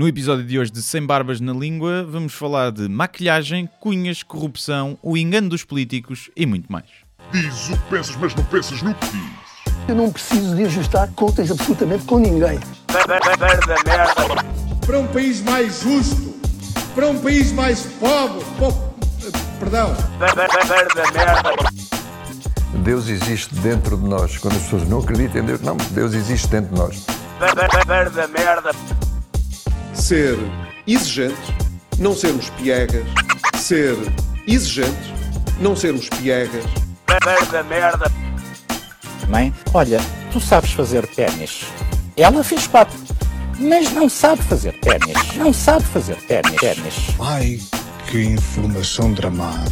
No episódio de hoje de Sem Barbas na Língua, vamos falar de maquilhagem, cunhas, corrupção, o engano dos políticos e muito mais. Diz o que pensas, mas não pensas no que dizes. Eu não preciso de ajustar contas absolutamente com ninguém. para um país mais justo, para um país mais pobre, po- perdão, Deus existe dentro de nós. Quando as pessoas não acreditam em Deus, não, Deus existe dentro de nós. Ser exigentes, não sermos piegas, ser exigentes, não sermos piegas, Mãe, olha, tu sabes fazer ténis. Ela fez quatro, mas não sabe fazer ténis. Não sabe fazer ténis. ténis. Ai, que informação dramática.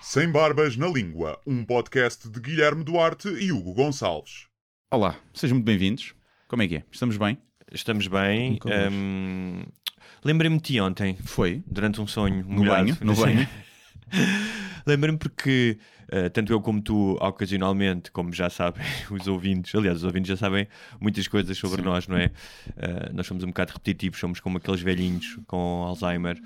Sem Barbas na Língua, um podcast de Guilherme Duarte e Hugo Gonçalves. Olá, sejam muito bem-vindos. Como é que é? Estamos bem? Estamos bem. Mais. hum, Lembrei-me de ti ontem, Foi? durante um sonho No molhado. banho? No banho? Lembrei-me porque, eh, tanto eu como tu, ocasionalmente, como já sabem os ouvintes, aliás, os ouvintes já sabem muitas coisas sobre nós, não é? Eh, nós somos um bocado repetitivos, somos como aqueles velhinhos com Alzheimer.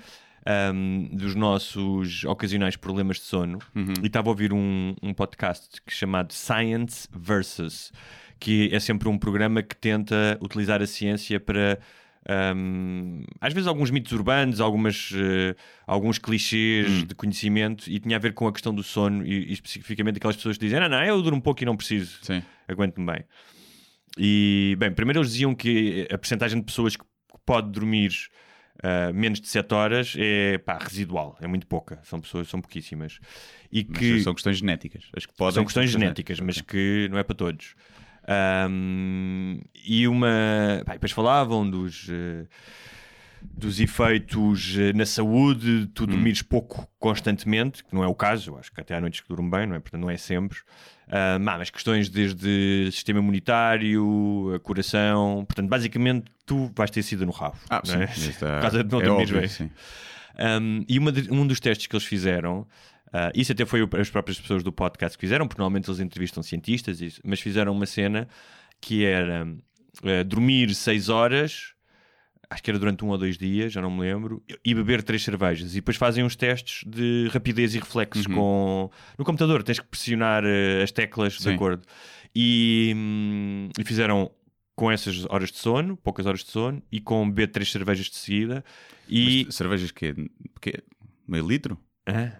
hum, dos nossos ocasionais problemas de sono e estava a ouvir um, um podcast chamado Science Versus, que é sempre um programa que tenta utilizar a ciência para Hum, às vezes alguns mitos urbanos, algumas, eh, alguns clichês de conhecimento e tinha a ver com a questão do sono e, e especificamente aquelas pessoas que dizem, não, não, eu durmo um pouco e não preciso, aguento-me bem. E, bem, primeiro eles diziam que a percentagem de pessoas que pode dormir ah, menos de 7 horas é pá, residual, é muito pouca, são pessoas, são pouquíssimas. E Mas que são questões genéticas. As que podem são questões genéticas, mas Ok. que não é para todos. Ahm, e uma. pá, depois falavam dos. eh, dos efeitos eh, na saúde, tu dormires pouco constantemente, que não é o caso, eu acho que até há noites que durmo bem, não é? Portanto, não é sempre. Ah, mas questões desde sistema imunitário, a coração, portanto, basicamente tu vais ter sido no rabo. Ah, não sim. é? Isso está- Por causa de não é dormires óbvio, bem. sim. Um, e uma de- um dos testes que eles fizeram, uh, isso até foi as próprias pessoas do podcast que fizeram, porque normalmente eles entrevistam cientistas, mas fizeram uma cena que era uh, dormir 6 horas, acho que era durante um ou dois dias, já não me lembro, e beber três cervejas. E depois fazem uns testes de rapidez e reflexos Uhum. com. No computador, tens que pressionar uh, as teclas de Sim. acordo. E, hum, e fizeram com essas horas de sono, poucas horas de sono, e com beber três cervejas de seguida. E. Mas cervejas que é meio litro? Hã?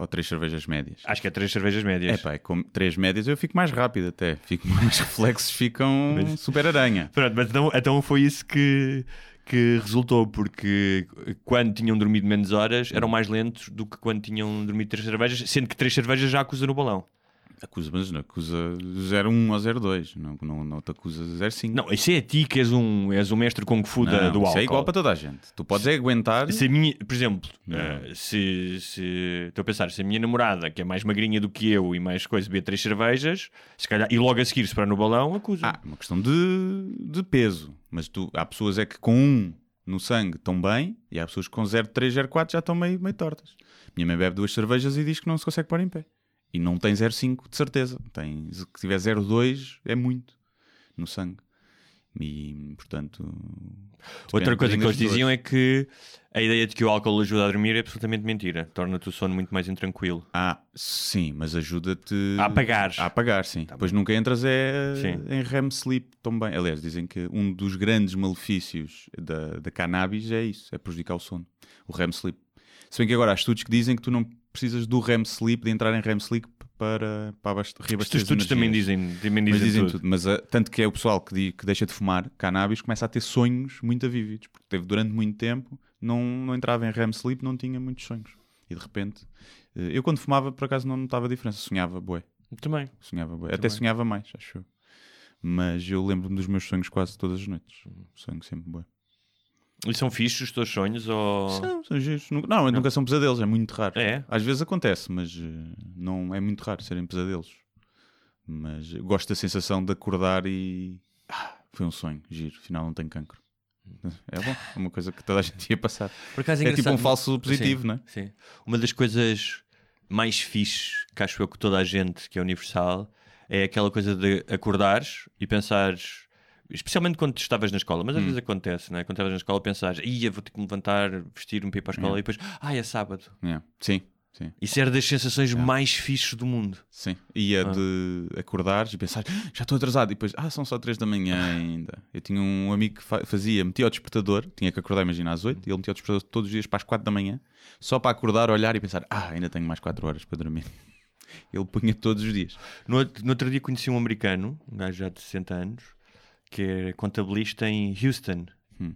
Ou três cervejas médias? Acho que é três cervejas É médias. pá, com três médias eu fico mais rápido até. Fico, os reflexos ficam Mas- super aranha. Pronto, mas então, então foi isso que, que resultou, porque quando tinham dormido menos horas eram mais lentos do que quando tinham dormido três cervejas, sendo que três cervejas já acusa no balão. Acusa, mas não acusa 01 ou 02. Não, não, não te acusa 05. Não, isso é a ti que és um, és um mestre Kung Fu da, Não, do isso álcool. é igual para toda a gente. Tu podes é aguentar. Se minha, por exemplo, eh, se, se estou a pensar, se a minha namorada, que é mais magrinha do que eu e mais coisa, beber três cervejas, se calhar, e logo a seguir se para no balão, acusa. Ah, uma questão de, de peso. Mas tu, há pessoas é que com um no sangue estão bem e há pessoas que com 0,3, 0,4 já estão meio, meio tortas. Minha mãe bebe duas cervejas e diz que não se consegue pôr em pé. E não tem 0,5 de certeza. Tem, se tiver 0,2 é muito no sangue. E portanto. Outra coisa que eles diziam é que a ideia de que o álcool ajuda a dormir é absolutamente mentira. Torna-te o sono muito mais intranquilo. Ah, sim, mas ajuda-te A apagar. A apagar, sim. Depois nunca entras é Sim. em REM sleep também. Aliás, dizem que um dos grandes malefícios da, da cannabis é isso, é prejudicar o sono. O REM sleep. Se bem que agora há estudos que dizem que tu não precisas do REM sleep, de entrar em REM sleep para, para abast- Estes reabastecer as estudos também dizem, também Mas dizem, dizem tudo. tudo. Mas ah, tanto que é o pessoal que, di- que deixa de fumar cannabis começa a ter sonhos muito vívidos, porque teve durante muito tempo, não, não entrava em REM sleep, não tinha muitos sonhos. E de repente, eh, eu quando fumava, por acaso não notava a diferença, sonhava bué. Também. Sonhava bué. Até sonhava mais, acho eu. Mas eu lembro-me dos meus sonhos quase todas as noites. Sonho sempre bué. E são fixos os teus sonhos? Ou... São, são giros. Nunca- Não, nunca são pesadelos, é muito raro. É? Às vezes acontece, mas eh, não é muito raro serem pesadelos. Mas gosto da sensação de acordar e. Ah, foi um sonho, giro, afinal não tenho cancro. É bom, é uma coisa que toda a gente ia passar. Acaso É tipo um falso positivo, Sim, não é? Sim. Uma das coisas mais fixes que acho eu que toda a gente, que é universal, é aquela coisa de acordares e pensares especialmente quando estavas na escola, mas às vezes acontece, não é? Quando estavas na escola pensares, ia, vou ter que me levantar, vestir-me para ir para a escola e depois, ah, é sábado. Yeah. Sim, sim, Isso era das sensações mais fixes do mundo. sim. E Ah. a de acordares e pensar, "Ah, já estou atrasado. E depois, ah, são só 3 da manhã ainda. Eu tinha um amigo que fa- fazia, metia o despertador, tinha que acordar, imagina, às 8, e ele metia o despertador todos os dias para as 4 da manhã, só para acordar, olhar e pensar, ah, ainda tenho mais 4 horas para dormir. Ele punha todos os dias. No, outro- no outro dia conheci um americano, um gajo já de 60 anos, que é contabilista em Houston. Hum.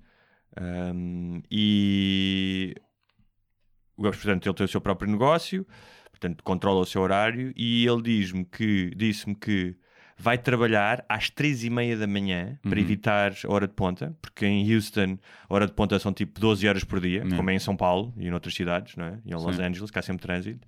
Um, e portanto, ele tem o seu próprio negócio, portanto, controla o seu horário e ele diz-me que disse-me que vai trabalhar às três e meia da manhã para evitar a hora de ponta, porque em Houston a hora de ponta são tipo 12 horas por dia, como é em São Paulo e em outras cidades, não é? E em Los Sim. Angeles, que há sempre trânsito,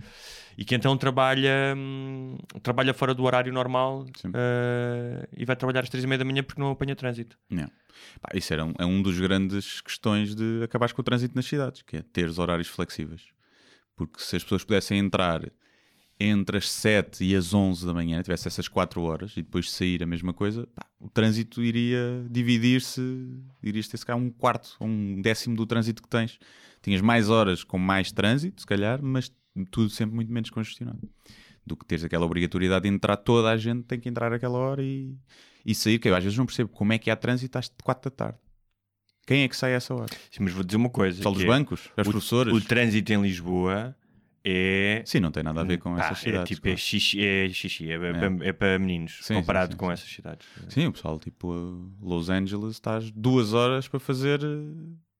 e que então trabalha, hum, trabalha fora do horário normal eh, e vai trabalhar às três e meia da manhã porque não apanha trânsito. Yeah. Pá, isso era um, é um dos grandes questões de acabares com o trânsito nas cidades, que é ter os horários flexíveis. Porque se as pessoas pudessem entrar entre as 7 e as 11 da manhã, tivesse essas 4 horas e depois sair a mesma coisa, pá, o trânsito iria dividir-se, irias ter se calhar um quarto ou um décimo do trânsito que tens. Tinhas mais horas com mais trânsito, se calhar, mas tudo sempre muito menos congestionado. Do que teres aquela obrigatoriedade de entrar, toda a gente tem que entrar àquela hora e, e sair, que eu às vezes não percebo como é que há trânsito às 4 da tarde. Quem é que sai a essa hora? Sim, mas vou dizer uma coisa. Pessoal dos é, bancos? Os o, professores? o trânsito em Lisboa é Sim, não tem nada a ver com Ah, essas é cidades. tipo, claro. é xixi, é, xixi, é, para- é para meninos, Sim, comparado sim, sim, com essas cidades. Sim, o pessoal, tipo, Los Angeles, estás duas horas para fazer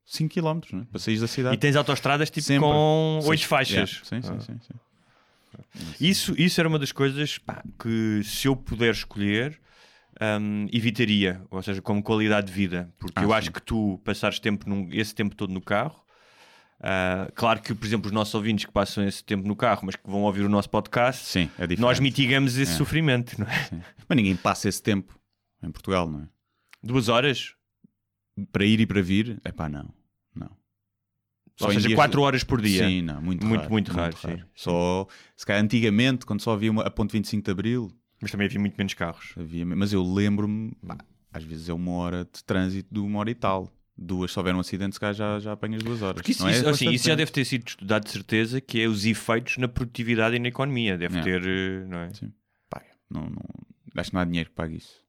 5 km, né? para sair da cidade. E tens autostradas tipo Sempre. com Seis- oito faixas. Yeah, Sim, sim, Ah. sim, sim. Isso, isso era uma das coisas pá, que, se eu puder escolher, hum, evitaria. Ou seja, como qualidade de vida. Porque Ah, eu acho que tu passares tempo num- esse tempo todo no carro. Ah, claro que, por exemplo, os nossos ouvintes que passam esse tempo no carro, mas que vão ouvir o nosso podcast, Sim, é nós mitigamos esse É. sofrimento, não é? Mas ninguém passa esse tempo em Portugal, não é? Duas horas, Para ir e para vir, é pá, não. Não. ou em seja, dias quatro horas por dia. Sim, não, muito, Muito, raro. muito raro, sim. Só, se calhar antigamente, quando só havia uma, a ponte 25 de Abril, Mas também havia muito menos carros. havia, mas eu lembro-me, às vezes é uma hora de trânsito de uma hora e tal. Duas, se houver um acidente, se calhar já, já apanhas duas horas. Porque isso, Não é isso- assim, bastante isso já deve ter sido estudado de certeza, que é os efeitos na produtividade e na economia. Deve É. ter, eh, não é? Pá, não, não, acho que não há dinheiro que pague isso.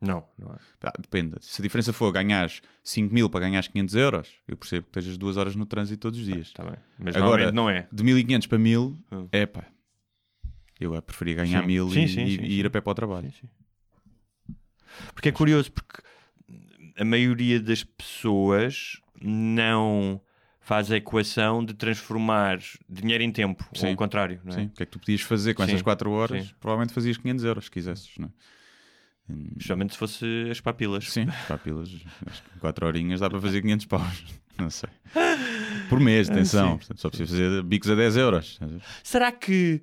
Não, não é. Pá, depende. Se a diferença for ganhares 5 mil para ganhares 500 euros, eu percebo que estejas duas horas no trânsito todos os dias. Está bem. Mas Agora, não é. de 1500 para 1000, Hum. é pá. Eu é preferia ganhar Sim. 1000 Sim, e, sim, e- sim, ir sim. a pé para o trabalho. Sim, sim. Porque é curioso, porque a maioria das pessoas não faz a equação de transformar dinheiro em tempo, ou Sim. ao contrário, não é? Sim. O que é que tu podias fazer com Sim. essas 4 horas? Sim. Provavelmente fazias 500 euros, se quisesses, não é? Especialmente se fosse as papilas. Sim, para pilas, acho que 4 horinhas dá para fazer 500 paus. Não sei. Por mês, atenção. sim. Portanto, só precisa fazer bicos a 10 euros. Será que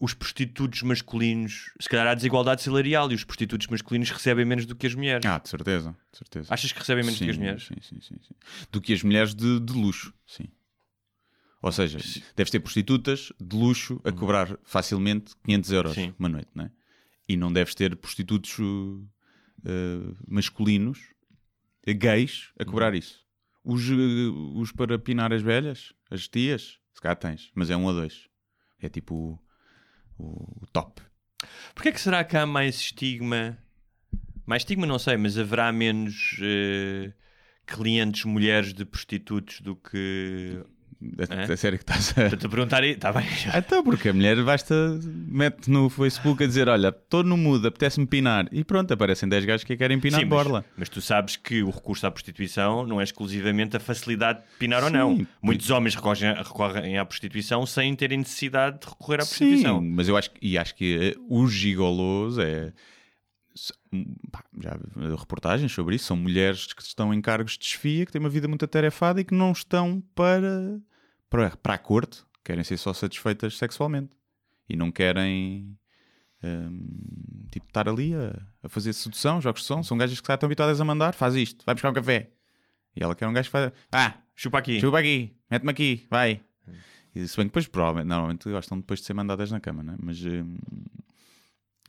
os prostitutos masculinos, se calhar há desigualdade salarial e os prostitutos masculinos recebem menos do que as mulheres? Ah, de certeza. De certeza. Achas que recebem menos do que as Sim, mulheres? Sim, sim, sim, sim. Do que as mulheres de, de luxo, sim. Ou seja, deves ter prostitutas de luxo a cobrar facilmente 500 euros Sim. uma noite, não é? E não deves ter prostitutos uh, uh, masculinos, uh, gays, a cobrar isso. Os, uh, os para pinar as velhas, as tias, se calhar tens, mas é um a dois. É tipo o, o, top. Porquê que será que há mais estigma? Mais estigma não sei, mas haverá menos eh, clientes mulheres de prostitutos do que... A, a sério que estás a... Estou a perguntar aí, está bem. Então, porque a mulher basta, mete no Facebook a dizer: Olha, estou no mudo, apetece-me pinar. E pronto, aparecem 10 gajos que querem pinar Sim, mas, borla. mas tu sabes que o recurso à prostituição não é exclusivamente a facilidade de pinar ou não. Sim. Muitos homens recorrem, recorrem à prostituição sem terem necessidade de recorrer à Sim, prostituição. mas eu acho que, e acho que eh, os gigolos é. pá, Já reportagens sobre isso. São mulheres que estão em cargos de desfia, que têm uma vida muito atarefada e que não estão para, para, para a corte. Querem ser só satisfeitas sexualmente e não querem hum, tipo, estar ali a, a fazer sedução, jogos de som. São gajas que estão habituadas a mandar, faz isto, vai buscar um café. E ela quer um gajo que faz. Ah, Chupa aqui. chupa aqui, mete-me aqui, vai. E se bem que depois, provavelmente, normalmente gostam depois de ser mandadas na cama, né? mas, hum,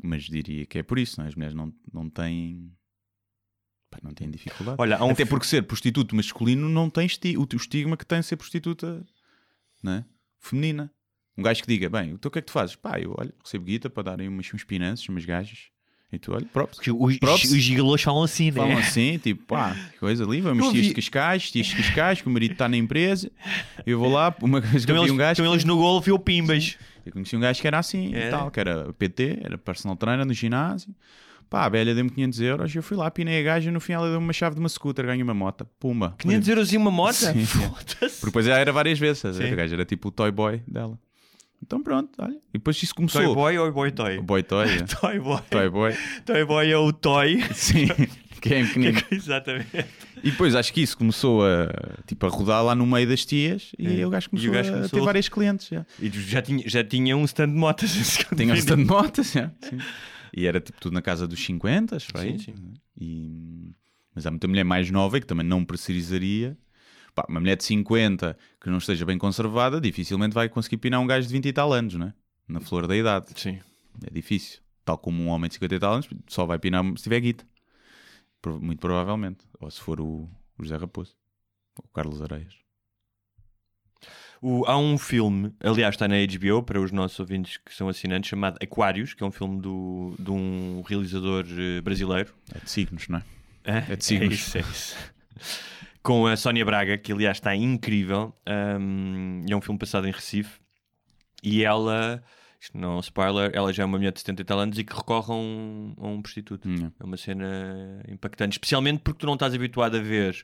Mas diria que é por isso, não é? As mulheres não, não têm. pá, não têm dificuldade. Olha, um Até fi- porque ser prostituto masculino não tem esti o estigma que tem ser prostituta não é? feminina. Um gajo que diga, bem, então o que é que tu fazes? Pá, eu olha, recebo guita para darem umas, uns pinanços, umas gajas. E tu, olha, props. Porque os, Props. os gigalôs falam assim, Falam né? assim, tipo, pá, coisa ali, vamos vi- de cascais, vestir de cascais, que o marido está na empresa. Eu vou lá, uma vez que eu vi um gajo. estão eles no golfe e eu pimbas. Eu conheci um gajo que era assim É. e tal, que era PT, era personal trainer no ginásio. Pá, a velha deu-me 500 euros eu fui lá, pinei a gaja e no fim ela deu-me uma chave de uma scooter, ganhei uma moto. Pumba. 500 euros e uma moto? Sim. Porque depois ela era várias vezes, a a gaja era tipo o toy boy dela. Então pronto, olha. E depois isso começou. Toy boy ou boy toy? Boy toy. é. Toy boy. toy boy. Toy boy é o toy. Sim, que é pequenino. Exatamente. E depois acho que isso começou a, tipo, a rodar lá no meio das tias e É. o gajo começou, o gajo a começou- ter vários clientes. Já. E já tinha, já tinha um stand de motas. Tinha um stand de motas, já, sim. E era tipo tudo na casa dos 50, acho Sim, aí. sim. E... Mas há muita mulher mais nova que também não precisaria. Pá, uma mulher de 50 que não esteja bem conservada, dificilmente vai conseguir pinar um gajo de 20 e tal anos, né? Na flor da idade. Sim. É difícil. Tal como um homem de 50 e tal anos, só vai pinar se tiver guita. Muito provavelmente. Ou se for o, o José Raposo. Ou o Carlos Areias. O- há um filme, aliás, está na HBO para os nossos ouvintes que são assinantes, chamado Aquários, que é um filme do, de um realizador eh, brasileiro. É de signos, não é? É, É de signos. isso, é isso. Com a Sónia Braga, que aliás está incrível. Um, é um filme passado em Recife. E ela, isto não é um spoiler, ela já é uma mulher de 70 e tal anos e que recorre a um, a um prostituto. Hum, É uma cena impactante, especialmente porque tu não estás habituado a ver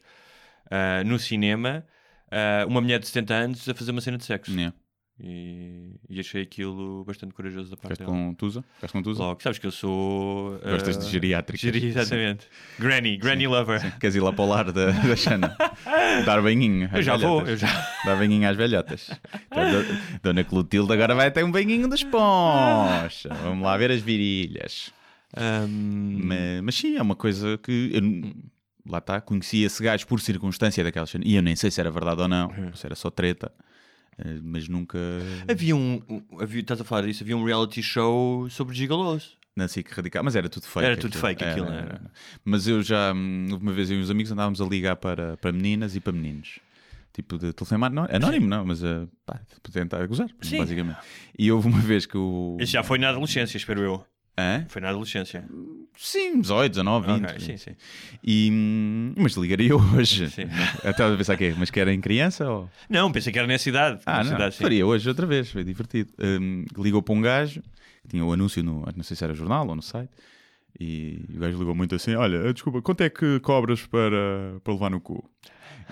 ah, no cinema ah, uma mulher de 70 anos a fazer uma cena de sexo. é. E, e achei aquilo bastante corajoso da parte Ficaste dela. com Tusa? Ficaste com Tusa? Logo, sabes que eu sou. Gostas ah, de geriátricas? geri- exatamente. Granny, Granny Lover. Queres ir lá para o lar da, da Xana? Dar banhinho. Eu já vou, velhotas. eu já. Dar banhinho às velhotas. Então, do- Dona Clotilde agora vai ter um banhinho dos pons. Vamos lá ver as virilhas. Ahm, Mas, mas sim, é uma coisa que eu, lá está, conheci esse gajo por circunstância daquela cena. E eu nem sei se era verdade ou não, É. se era só treta, eh, mas nunca. Havia um, havia, estás a falar disso, havia um reality show sobre gigalos. Na SIC radical, mas era tudo fake. Era tudo fake aquilo, era. Mas eu já, hum, houve uma vez eu e os amigos andávamos a ligar para, para meninas e para meninos. Tipo de telefonema anó- anónimo, não, mas uh, pá, tentar gozar, Sim. basicamente. E houve uma vez que o. Isso já foi na adolescência, espero eu. Hã? Foi na adolescência. Sim, 18, 19, 20. Ok, sim, sim. E, hum, mas ligaria hoje. Sim. Até estava a pensar que Mas que era em criança ou. Não, pensei que era nessa idade. Ah, nessa não. idade. Faria hoje outra vez, foi divertido. Hum, ligou para um gajo, que tinha o anúncio no, não sei se era jornal ou no site, e o gajo ligou muito assim: Olha, desculpa, quanto é que cobras para, para levar no cu?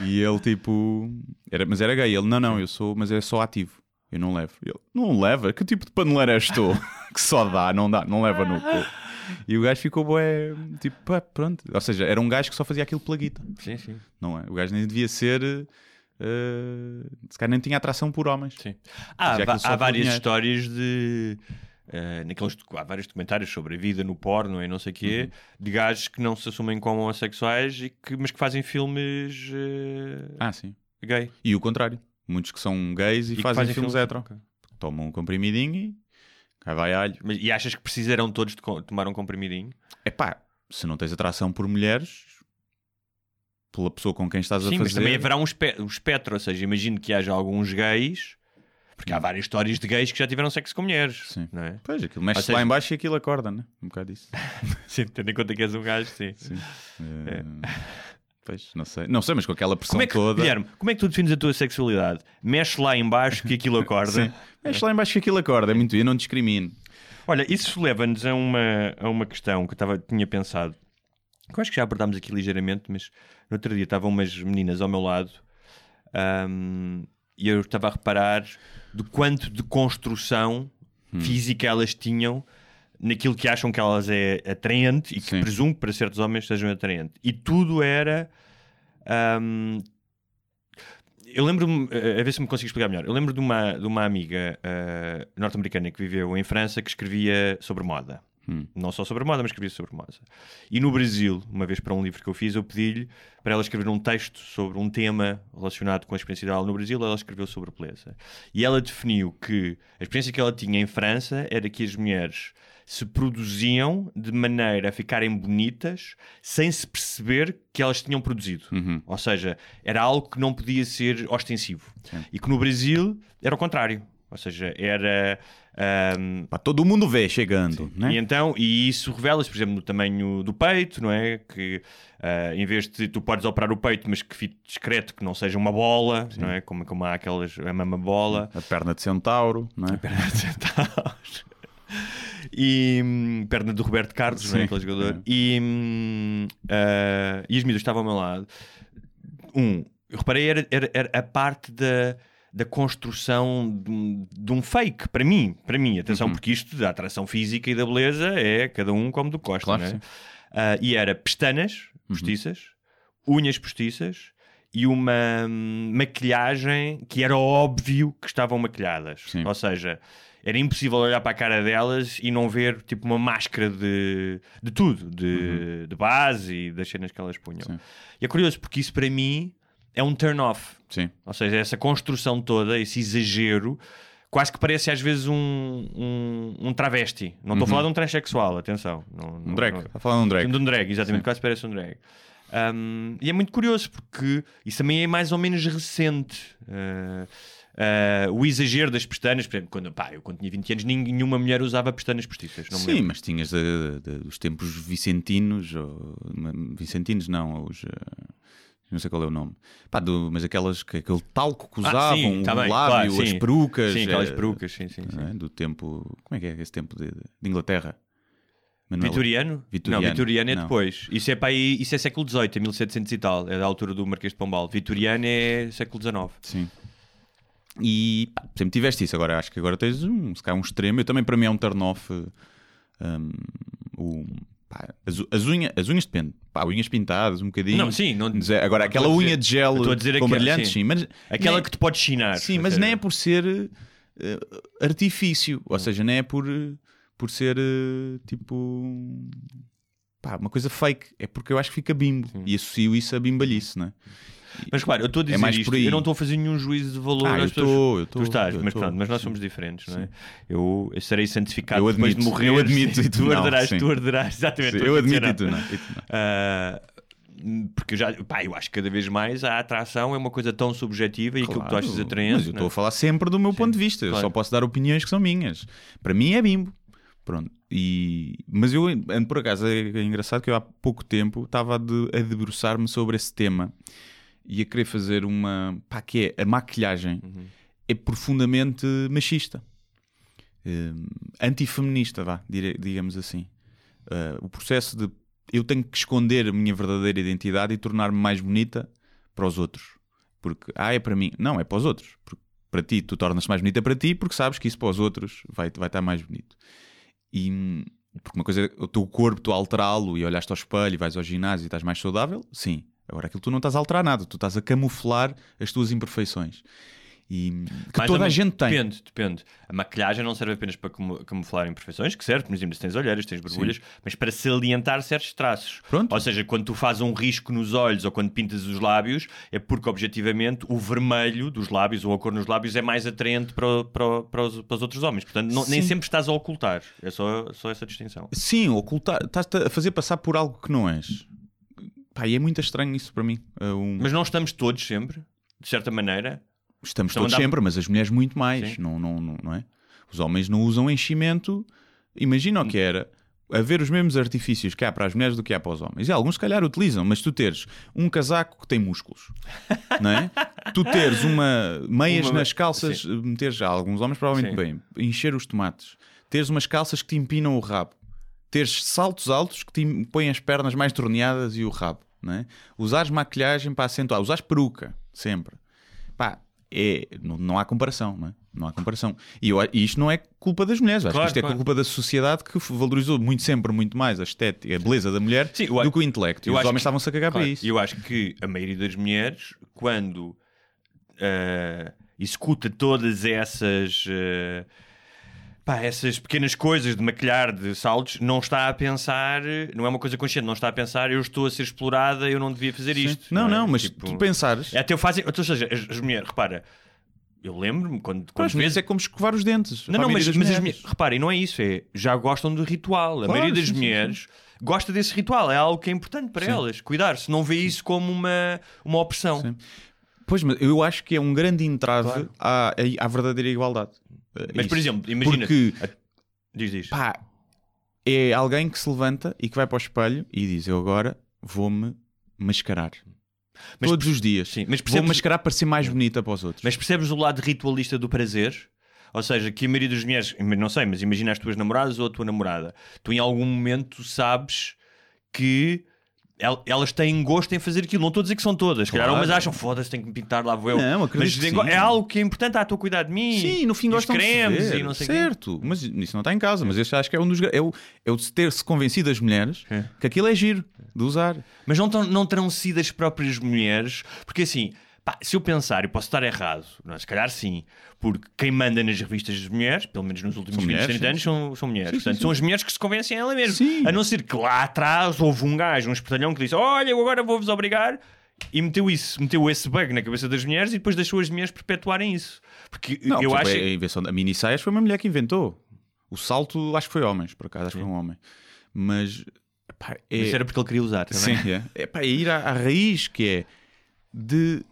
E ele tipo, era, mas era gay. Ele, não, não, eu sou, mas é só ativo. Eu não levo. Ele, não leva? Que tipo de paneleiro és tu? que só dá, não dá, não leva no cu. E o gajo ficou bué, tipo, pá, pronto. Ou seja, era um gajo que só fazia aquilo pela guita, Sim, sim. não é? O gajo nem devia ser, eh, se calhar nem tinha atração por homens. sim. Há, há várias dinheiro. histórias de. eh, naqueles, há vários documentários sobre a vida no porno e não sei o quê, Uhum. de gajos que não se assumem como homossexuais, e que, mas que fazem filmes eh, Ah, sim. gay. E o contrário. Muitos que são gays e, que fazem, filmes hetero. Ok. Tomam um comprimidinho e cá vai alho. Mas, e achas que precisarão todos de tomar um comprimidinho? É pá, se não tens atração por mulheres, pela pessoa com quem estás a Sim, fazer. mas também haverá um, espe- um espectro, ou seja, imagino que haja alguns gays, porque há várias histórias de gays que já tiveram sexo com mulheres, Hum. Sim. não é? Pois, aquilo mexe seja- lá em baixo e aquilo acorda, né? Um bocado disso. Sim, tendo em conta que és um gajo, sim. Sim. Eh, Pois, não sei. Não sei, mas com aquela pressão Como é que, toda. Guilherme, como é que tu defines a tua sexualidade? Mexe lá em baixo que aquilo acorda. Sim. Mexe lá em baixo que aquilo acorda. É muito. Eu não discrimino. Olha, isso leva-nos a uma, a uma questão que eu tava, tinha pensado. Que eu acho que já abordámos aqui ligeiramente, mas no outro dia estavam umas meninas ao meu lado ahm, e eu estava a reparar do quanto de construção Hum. física elas tinham naquilo que acham que elas é atraente e que Sim. presumo que para certos homens sejam atraente. E tudo era. ahm, eu lembro-me, a ver se me consigo explicar melhor. Eu lembro de uma, de uma amiga eh, norte-americana que viveu em França que escrevia sobre moda. Hum. Não só sobre moda, mas escrevia sobre moda. E no Brasil, uma vez para um livro que eu fiz, eu pedi-lhe para ela escrever um texto sobre um tema relacionado com a experiência dela no Brasil. Ela escreveu sobre beleza. E ela definiu que a experiência que ela tinha em França era que as mulheres se produziam de maneira a ficarem bonitas sem se perceber que elas tinham produzido. Uhum. Ou seja, era algo que não podia ser ostensivo. E que no Brasil era o contrário. Ou seja, era. ahm, Pá, todo mundo vê chegando, né? e então, e isso revela-se, por exemplo, no tamanho do peito, não é? Que ah, em vez de tu podes operar o peito, mas que fique discreto, que não seja uma bola, não é? Como, como há aquelas, a mama bola. A perna de centauro, não é? Perna de centauro. E hum, perna do Roberto Carlos, é? Sim. aquele jogador. E, ah, e as miúdas estavam ao meu lado. Um, eu reparei, era, era, era a parte da, da construção de um, de um fake, para mim, para mim, Uhum. atenção, porque isto da atração física e da beleza é cada um como do Costa, Claro, é? sim. Ah, e era pestanas postiças, unhas postiças e uma hum, maquilhagem que era óbvio que estavam maquilhadas. Sim. Ou seja, era impossível olhar para a cara delas e não ver tipo uma máscara de, de tudo, de, de base e das cenas que elas punham. Sim. E é curioso porque isso para mim é um turn-off. Sim. Ou seja, essa construção toda, esse exagero, quase que parece às vezes um, um, um travesti. Não estou a falar de um transexual, atenção. Não, Um não- drag. não- Está a falar de um drag. de um drag, exatamente, quase parece um drag. Um, e é muito curioso porque isso também é mais ou menos recente. Uh, uh, o exagero das pestanas, por exemplo, quando, pá, eu quando tinha 20 anos, nenhuma mulher usava pestanas postiças. Não Sim, mas tinhas de- de- os tempos vicentinos, ou, vicentinos não, os... eh, Não sei qual é o nome. Pá, do- mas aquelas, que- aquele talco que Ah, usavam, sim, tá o bem, lábio, claro, as sim. perucas. Sim, aquelas eh, perucas, sim, sim. sim. não é? Do tempo. Como é que é esse tempo de, de Inglaterra? Manuela? Vitoriano? Vitoriano. Não, Vitoriano é Não. depois. Isso é, para aí, isso é século XVIII, é 1700 e tal. É da altura do Marquês de Pombal. Vitoriano é século XIX. Sim. E pá, sempre tiveste isso. Agora acho que agora tens um, se calhar um extremo. Eu também, para mim, é um turn-off. um, pá, as, as, unha, as unhas depende. Pá, unhas pintadas, um bocadinho. Não, sim, não- Dizer- Agora, não aquela unha dizer- de gel com aquela, brilhantes, sim. sim. Mas Aquela nem- que te pode chinar. Sim, mas nem é por ser eh, artifício. Ou seja, nem é por, eh, por ser eh, tipo. Pá, uma coisa fake. É porque eu acho que fica bimbo. E associo isso a bimbalhice, não é? Mas claro, eu estou a dizer mais isto, por aí. eu não estou a fazer nenhum juízo de valor Ah, eu estou, eu estou, Tu estás, eu mas estou, pronto, mas nós sim. somos diferentes, não é? Eu, eu serei santificado Eu depois de admito, morrer. eu admito, sim, e tu não, arderás, sim. tu arderás, exatamente. Sim, eu admito e tu não. e tu não. Ah, porque eu já, pá, eu acho que cada vez mais a atração é uma coisa tão subjetiva e aquilo que tu achas atraente. Mas eu é? estou a falar sempre do meu ponto de vista. Eu claro. só posso dar opiniões que são minhas. Para mim é bimbo. Pronto. E... Mas eu, por acaso, é é engraçado que eu há pouco tempo estava a debruçar-me sobre esse tema e a querer fazer uma. pá, que é a maquilhagem Uhum. é profundamente machista. Hum, antifeminista, vá, dire- digamos assim. Uh, o processo de eu tenho que esconder a minha verdadeira identidade e tornar-me mais bonita para os outros. Porque, ah, é para mim. Não, é para os outros. Porque para ti, tu tornas-te mais bonita para ti porque sabes que isso para os outros vai, vai estar mais bonito. E porque uma coisa é o teu corpo, tu alterá-lo e olhaste ao espelho e vais ao ginásio e estás mais saudável, sim. Agora aquilo tu não estás a alterar nada, tu estás a camuflar as tuas imperfeições. E que Mais toda a gente tem. Depende, depende. A maquilhagem não serve apenas para camu- camuflar imperfeições, que serve, por exemplo, se tens olheiras, tens borbulhas, mas para salientar certos traços. Pronto. Ou seja, quando tu fazes um risco nos olhos ou quando pintas os lábios, é porque objetivamente o vermelho dos lábios ou a cor nos lábios é mais atraente para, para, para os, para os outros homens. Portanto, não- nem Sim. sempre estás a ocultar. É só, só essa distinção. Sim, ocultar, estás-te a fazer passar por algo que não és. Pá, e é muito estranho isso para mim. É um- Mas não estamos todos sempre, de certa maneira. Estamos todos dá- sempre, mas as mulheres muito mais. Não, não, não, não é? Os homens não usam enchimento. Imagina o que era haver os mesmos artifícios que há para as mulheres do que há para os homens. E alguns, se calhar, utilizam, mas tu teres um casaco que tem músculos, não é? Tu teres uma meias Uma- nas calças, meteres alguns homens provavelmente Sim. bem, encher os tomates, teres umas calças que te empinam o rabo, teres saltos altos que te põem as pernas mais torneadas e o rabo, não é? Usares maquilhagem para acentuar, usares peruca, sempre. Pá, é, não, não há comparação, não é? Não há comparação. E, eu, e isto não é culpa das mulheres, acho Claro, que isto é claro. culpa da sociedade que valorizou muito sempre muito mais a estética, a beleza da mulher Sim, do que o intelecto. E os acho homens estavam-se a cagar Claro, para isso. Eu acho que a maioria das mulheres, quando ah, executa todas essas. ah, pá, essas pequenas coisas de maquilhar, de saltos, não está a pensar, não é uma coisa consciente, não está a pensar, eu estou a ser explorada, eu não devia fazer Sim. isto. Não, é? não, mas Tipo, tu pensares. é Até fazem, ou seja, as, as mulheres, repara, eu lembro-me quando, quando mulheres vezes é como escovar os dentes. Não, não, mas, mas as mulheres. reparem, não é isso, é já gostam do ritual. A Claro, maioria das sim, sim, mulheres gosta desse ritual, é algo que é importante para elas. Cuidar-se, não vê isso como uma, uma. Sim. Pois, mas eu acho que é um grande entrave Claro. à, à verdadeira igualdade. Eh, Mas, por isso. exemplo, imagina. Porque, Diz, diz. pá, é alguém que se levanta e que vai para o espelho e diz: Eu agora vou-me mascarar. Mas Todos os dias. Sim, mas vou percebes- mascarar para ser mais bonita para os outros. Mas percebes o lado ritualista do prazer? Ou seja, que a maioria das mulheres, não sei, mas imagina as tuas namoradas ou a tua namorada. Tu em algum momento sabes que elas têm gosto em fazer aquilo. Não estou a dizer que são todas. Se calhar Claro. umas acham, foda-se, tenho que me pintar, lá vou eu. Não, mas é algo que é importante, ah, estou a cuidar de mim. Sim, no fim E os gostam cremes e não sei o quê. Certo, mas isso não está em casa. Mas este acho que é um dos... É o, é o ter-se convencido as mulheres É. que aquilo é giro de usar. Mas não, tão- não terão sido as próprias mulheres, porque assim, pá, se eu pensar, eu posso estar errado, não é? se calhar sim, porque quem manda nas revistas das mulheres, pelo menos nos últimos São 20, mulheres, 30 sim, anos, são, são mulheres. Sim, Portanto, sim. são as mulheres que se convencem a ela mesmo. Sim. A não ser que lá atrás houve um gajo, um espertalhão que disse: Olha, eu agora vou-vos obrigar. E meteu isso, meteu esse bug na cabeça das mulheres e depois deixou as mulheres perpetuarem isso. Porque Não, eu acho. exemplo, a invenção da mini saias foi uma mulher que inventou. O salto, acho que foi homens, por acaso, acho que foi um homem. Mas, pá, é... Isso era porque ele queria usar também. Sim, é. É, pá, é ir à, à raiz que é de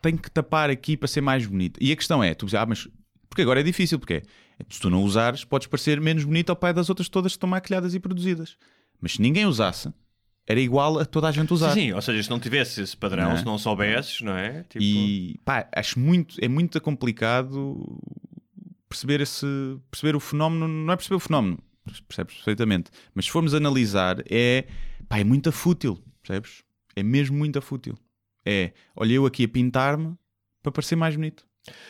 tem que tapar aqui para ser mais bonita. E a questão é, tu dizes, ah, mas porque agora é difícil, porque é, se tu não usares, podes parecer menos bonita ao pai das outras todas que estão maquilhadas e produzidas. Mas se ninguém usasse, era igual a toda a gente usar. Sim, sim, ou seja, se não tivesse esse padrão, Não é? se não soubesses, não é? Tipo, E pá, acho muito, é muito complicado perceber esse perceber o fenómeno, não é perceber o fenómeno, percebes perfeitamente, mas se formos analisar, é pá, é muito fútil, percebes? É mesmo muito fútil. É, olha eu aqui a pintar-me para parecer mais bonito.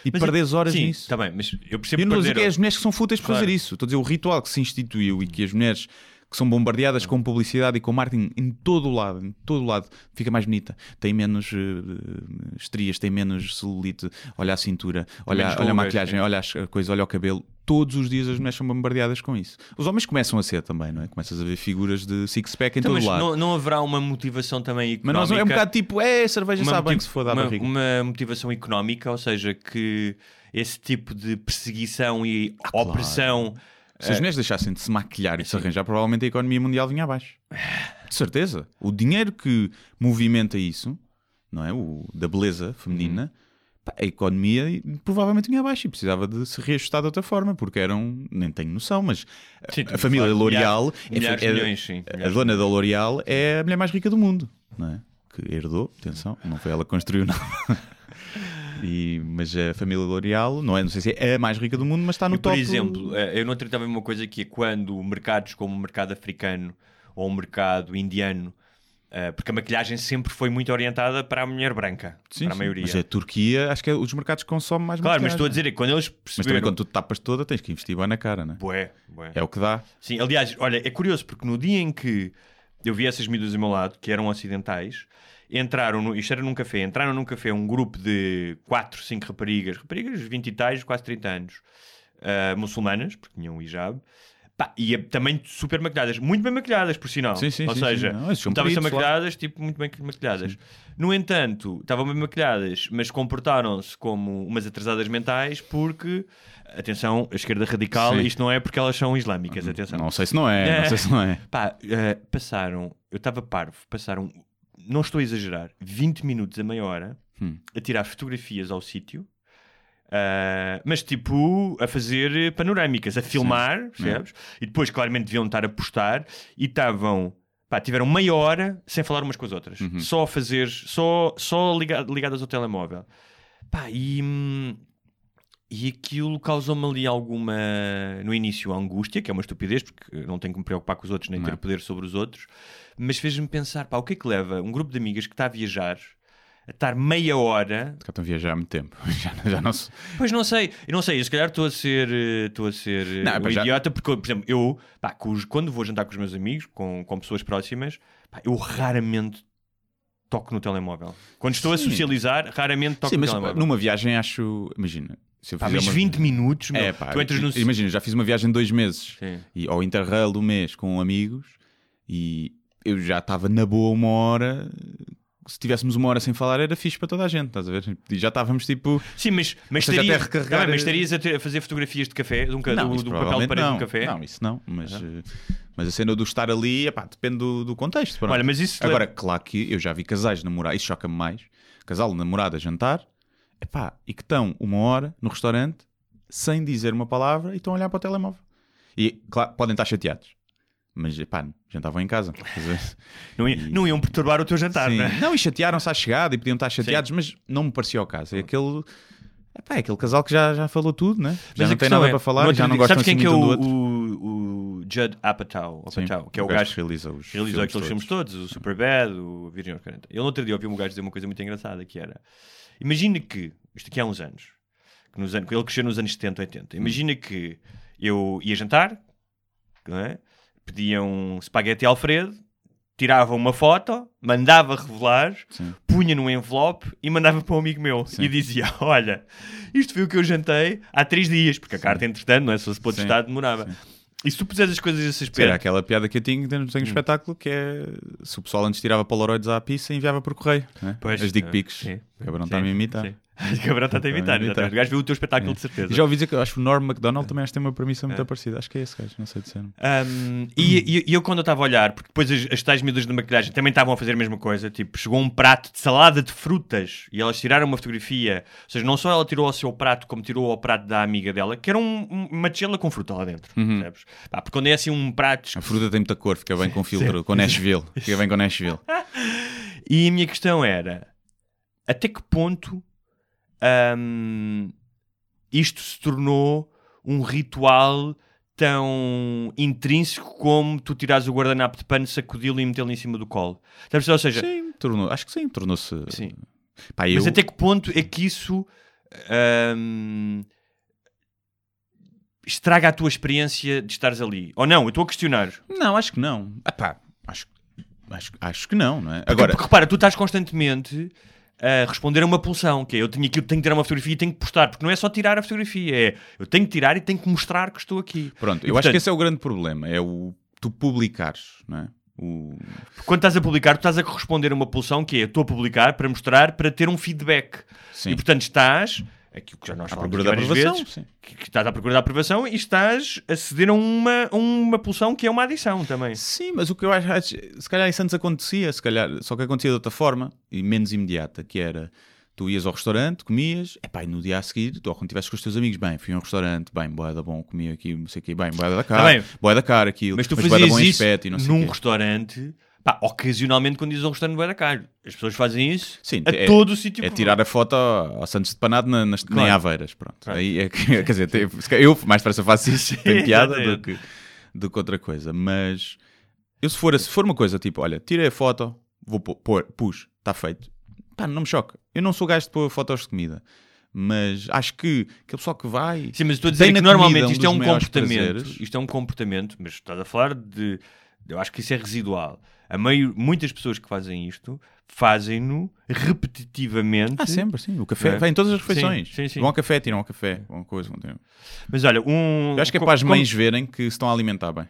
E Mas perdes horas sim, nisso. Tá bem, mas eu percebo Eu não estou a dizer perder- que é as mulheres que são fúteis para Claro. fazer isso. Estou a dizer o ritual que se instituiu e que as mulheres que são bombardeadas com publicidade e com marketing em todo o lado, em todo o lado, fica mais bonita. Tem menos eh, estrias, tem menos celulite, olha a cintura, olha, olha a maquilhagem, olha as coisas, olha o cabelo. Todos os dias as mulheres são bombardeadas com isso. Os homens começam a ser também, não é? Começas a ver figuras de six-pack em Então, todo mas lado. não, não haverá uma motivação também Mas económica? nós é um bocado tipo, é, cerveja uma sabe que se for dar uma, barriga. uma motivação económica, ou seja, que esse tipo de perseguição e Ah, claro. Se as mulheres deixassem de se maquilhar e se arranjar, provavelmente a economia mundial vinha abaixo. De certeza. O dinheiro que movimenta isso, não é? O da beleza feminina, pá, a economia provavelmente vinha abaixo e precisava de se reajustar de outra forma, porque eram, nem tenho noção, mas a- Sim, a, família de L'Oreal milhares- milhares é, milhões, sim, a milhares dona da L'Oreal é a mulher mais rica do mundo, não é? Que herdou, atenção, não foi ela que construiu nada. E, mas a família L'Oreal, não é, não sei se é a mais rica do mundo, mas está no E, por top. exemplo, eh, eu não também uma coisa que é quando mercados como o mercado africano ou o mercado indiano, eh, porque a maquilhagem sempre foi muito orientada para a mulher branca, Sim, para a sim. maioria. Mas a Turquia, acho que é os mercados que consomem mais Claro, mas maquilhagem. estou a dizer que quando eles Mas também perceberam. quando tu tapas toda, tens que investir bem na cara, né? Bué, bué. É o que dá. Sim, aliás, olha, é curioso porque no dia em que eu vi essas miúdas ao meu lado, que eram ocidentais, entraram, no, isto era num café, entraram num café um grupo de 4, 5 raparigas, raparigas 20 e tais, quase 30 anos, ah, muçulmanas, porque tinham hijab, pá, e a- também super maquilhadas, muito bem maquilhadas, por sinal. Sim, sim, Ou sim, seja, estavam a lá. maquilhadas, tipo, muito bem maquilhadas. No entanto, estavam bem maquilhadas, mas comportaram-se como umas atrasadas mentais porque, atenção, a esquerda radical, isto não é porque elas são islâmicas, atenção. Não sei se não é, não sei se não é. Pá, eh, passaram, eu estava parvo, passaram, não estou a exagerar, 20 minutos a meia hora Hum. a tirar fotografias ao sítio, eh, mas tipo a fazer panorâmicas, a filmar, percebes? E depois, claramente, deviam estar a postar e estavam. Pá, tiveram meia hora sem falar umas com as outras, Uhum. só a fazer, só, só liga- ligadas ao telemóvel. Pá, e, hum, e aquilo causou-me ali alguma, no início, angústia, que é uma estupidez, porque não tenho que me preocupar com os outros, nem Não ter é. poder sobre os outros, mas fez-me pensar, pá, o que é que leva um grupo de amigas que está a viajar a estar meia hora Cá estão a viajar há muito tempo. Já, já não se... Pois não sei, eu não sei, eu se calhar estou a ser, eh, estou a ser eh, Não, um mas já- idiota, porque, por exemplo, eu, pá, quando vou jantar com os meus amigos, com, com pessoas próximas, pá, eu raramente toco no telemóvel. Quando estou a Sim. socializar, raramente toco Sim, no mas telemóvel. numa viagem acho. Imagina. Se eu Pá, mas uma... 20 minutos, meu, É, pá, tu entras no... Imagina, já fiz uma viagem de dois meses Sim. e, ao Interrail do mês com amigos e eu já estava na boa uma hora se tivéssemos uma hora sem falar era fixe para toda a gente, estás a ver? E já estávamos tipo. Sim, mas, mas, seja, estaria- recarregar- Tá bem, mas estarias a, ter- a fazer fotografias de café, de um, Não, do, do papel de parede de não. um café? Não, isso não, mas, eh, mas a cena do estar ali, epá, depende do, do contexto. pronto. Olha, mas isso Agora, claro que eu já vi casais namorar, isso choca-me mais. Casal namorado a jantar, epá, e que estão uma hora no restaurante sem dizer uma palavra e estão a olhar para o telemóvel. E, claro, podem estar chateados. Mas, epá, jantavam em casa. não, ia- não iam perturbar o teu jantar, Sim. não é? Não, e chatearam-se à chegada e podiam estar chateados, mas não me parecia o caso. É aquele, epá, é aquele casal que já, já falou tudo, né? Já Mas não tem nada é, para falar, já não dia- gostam Sabes quem assim que é muito um do outro. o, o Judd Apatow, Sim, Apatow, que é o, o gajo que realiza os realizou filmes aqueles filmes todos. todos, o Superbad, o aos 40. Ele no outro dia ouviu um gajo dizer uma coisa muito engraçada, que era, imagina que, isto aqui há uns anos, que nos anos, ele cresceu nos anos 70, 80, Hum. imagina que eu ia jantar, não é? pedia um espaguete Alfredo, tirava uma foto, mandava revelar, Sim. punha num envelope e mandava para um amigo meu Sim. e dizia: Olha, isto foi o que eu jantei há três dias, porque a carta, entretanto, não é? Se fosse para Sim. estado, demorava. E se tu puseres as coisas a esse Era aspecto, aquela piada que eu tinha Hum. tenho um espetáculo que é se o pessoal antes tirava polaroids à pista e enviava por correio. né? Pois, As dick é, pics. sim. O cabrão Sim, está a me imitar. sim. O cabrão está a te imitar, Está-me exatamente. O gajo viu o teu espetáculo de certeza. Já ouvi dizer que acho que o Norm MacDonald também acho que tem uma premissa muito É. parecida. Acho que é esse gajo, não sei dizer. Um, e, e- eu quando eu estava a olhar, porque depois as, as tais miúdas de maquilhagem também estavam a fazer a mesma coisa, tipo, chegou um prato de salada de frutas e elas tiraram uma fotografia, ou seja, não só ela tirou ao seu prato, como tirou ao prato da amiga dela, que era um- um- uma tigela com fruta lá dentro, percebes? Pá, porque quando é assim um prato... A fruta tem muita cor, fica bem com filtro, com Nashville. Fica bem com Nashville. E a minha questão era, até que ponto hum, isto se tornou um ritual tão intrínseco como tu tirares o guardanapo de pano, sacudi-lo e metê-lo em cima do colo. Ou seja, Sim, tornou, acho que sim, tornou-se. Sim. Pá, eu, mas até que ponto é que isso hum, estraga a tua experiência de estares ali? Ou não? Eu estou a questionar. Não, acho que não. Epá, acho, acho, acho que não, não é? Porque, Agora, porque repara, tu estás constantemente a responder a uma pulsão, que é eu tenho aqui, eu tenho que tirar uma fotografia e tenho que postar, porque não é só tirar a fotografia, é eu tenho que tirar e tenho que mostrar que estou aqui. pronto, E, eu acho portanto, que esse é o grande problema. É o tu publicares, não é? O... Quando estás a publicar, tu estás a corresponder a uma pulsão que é eu estou a publicar para mostrar, para ter um feedback. Sim. E portanto estás, aquilo que já nós falamos aqui da várias vezes, sim. que, estás à procura da aprovação e estás a ceder a uma, a uma pulsão que é uma adição também. Sim, mas o que eu acho, se calhar isso antes acontecia, se calhar, só que acontecia de outra forma e menos imediata, que era tu ias ao restaurante, comias, epá, e no dia a seguir, tu, ou quando estivesse com os teus amigos, bem, fui a um restaurante, bem, boeda bom, comi aqui, não sei o quê, bem, boeda da cara, Tá boeda cara aquilo, Mas tu da fazias bom isso e sei num restaurante, pá, ocasionalmente quando dizes a um restaurante vai da caro. As pessoas fazem isso Sim, a é- todo o sítio. É tirar a foto ao Santos de Panado na, nas, Claro. em Aveiras, pronto. Claro. Aí é que, quer dizer, tem- eu mais depressa faço isso, tem piada do que, do que outra coisa. Mas eu se for, se for uma coisa tipo, olha, tirei a foto, vou pôr, pus, está feito. Pá, não me choca. Eu não sou gajo de pôr fotos de comida. Mas acho que aquele pessoal que vai. Sim, mas estou a dizer que normalmente comida um isto é um comportamento. prazeres. Isto é um comportamento, mas estás a falar de. Eu acho que isso é residual. A meio, muitas pessoas que fazem isto fazem-no repetitivamente. Ah, sempre, sim. O café É. vai em todas as refeições. Sim, sim, sim. Vão ao café, tiram ao café. Vão coisa, vão ter- Mas olha, um. Eu acho que é para as como- mães verem que se estão a alimentar bem.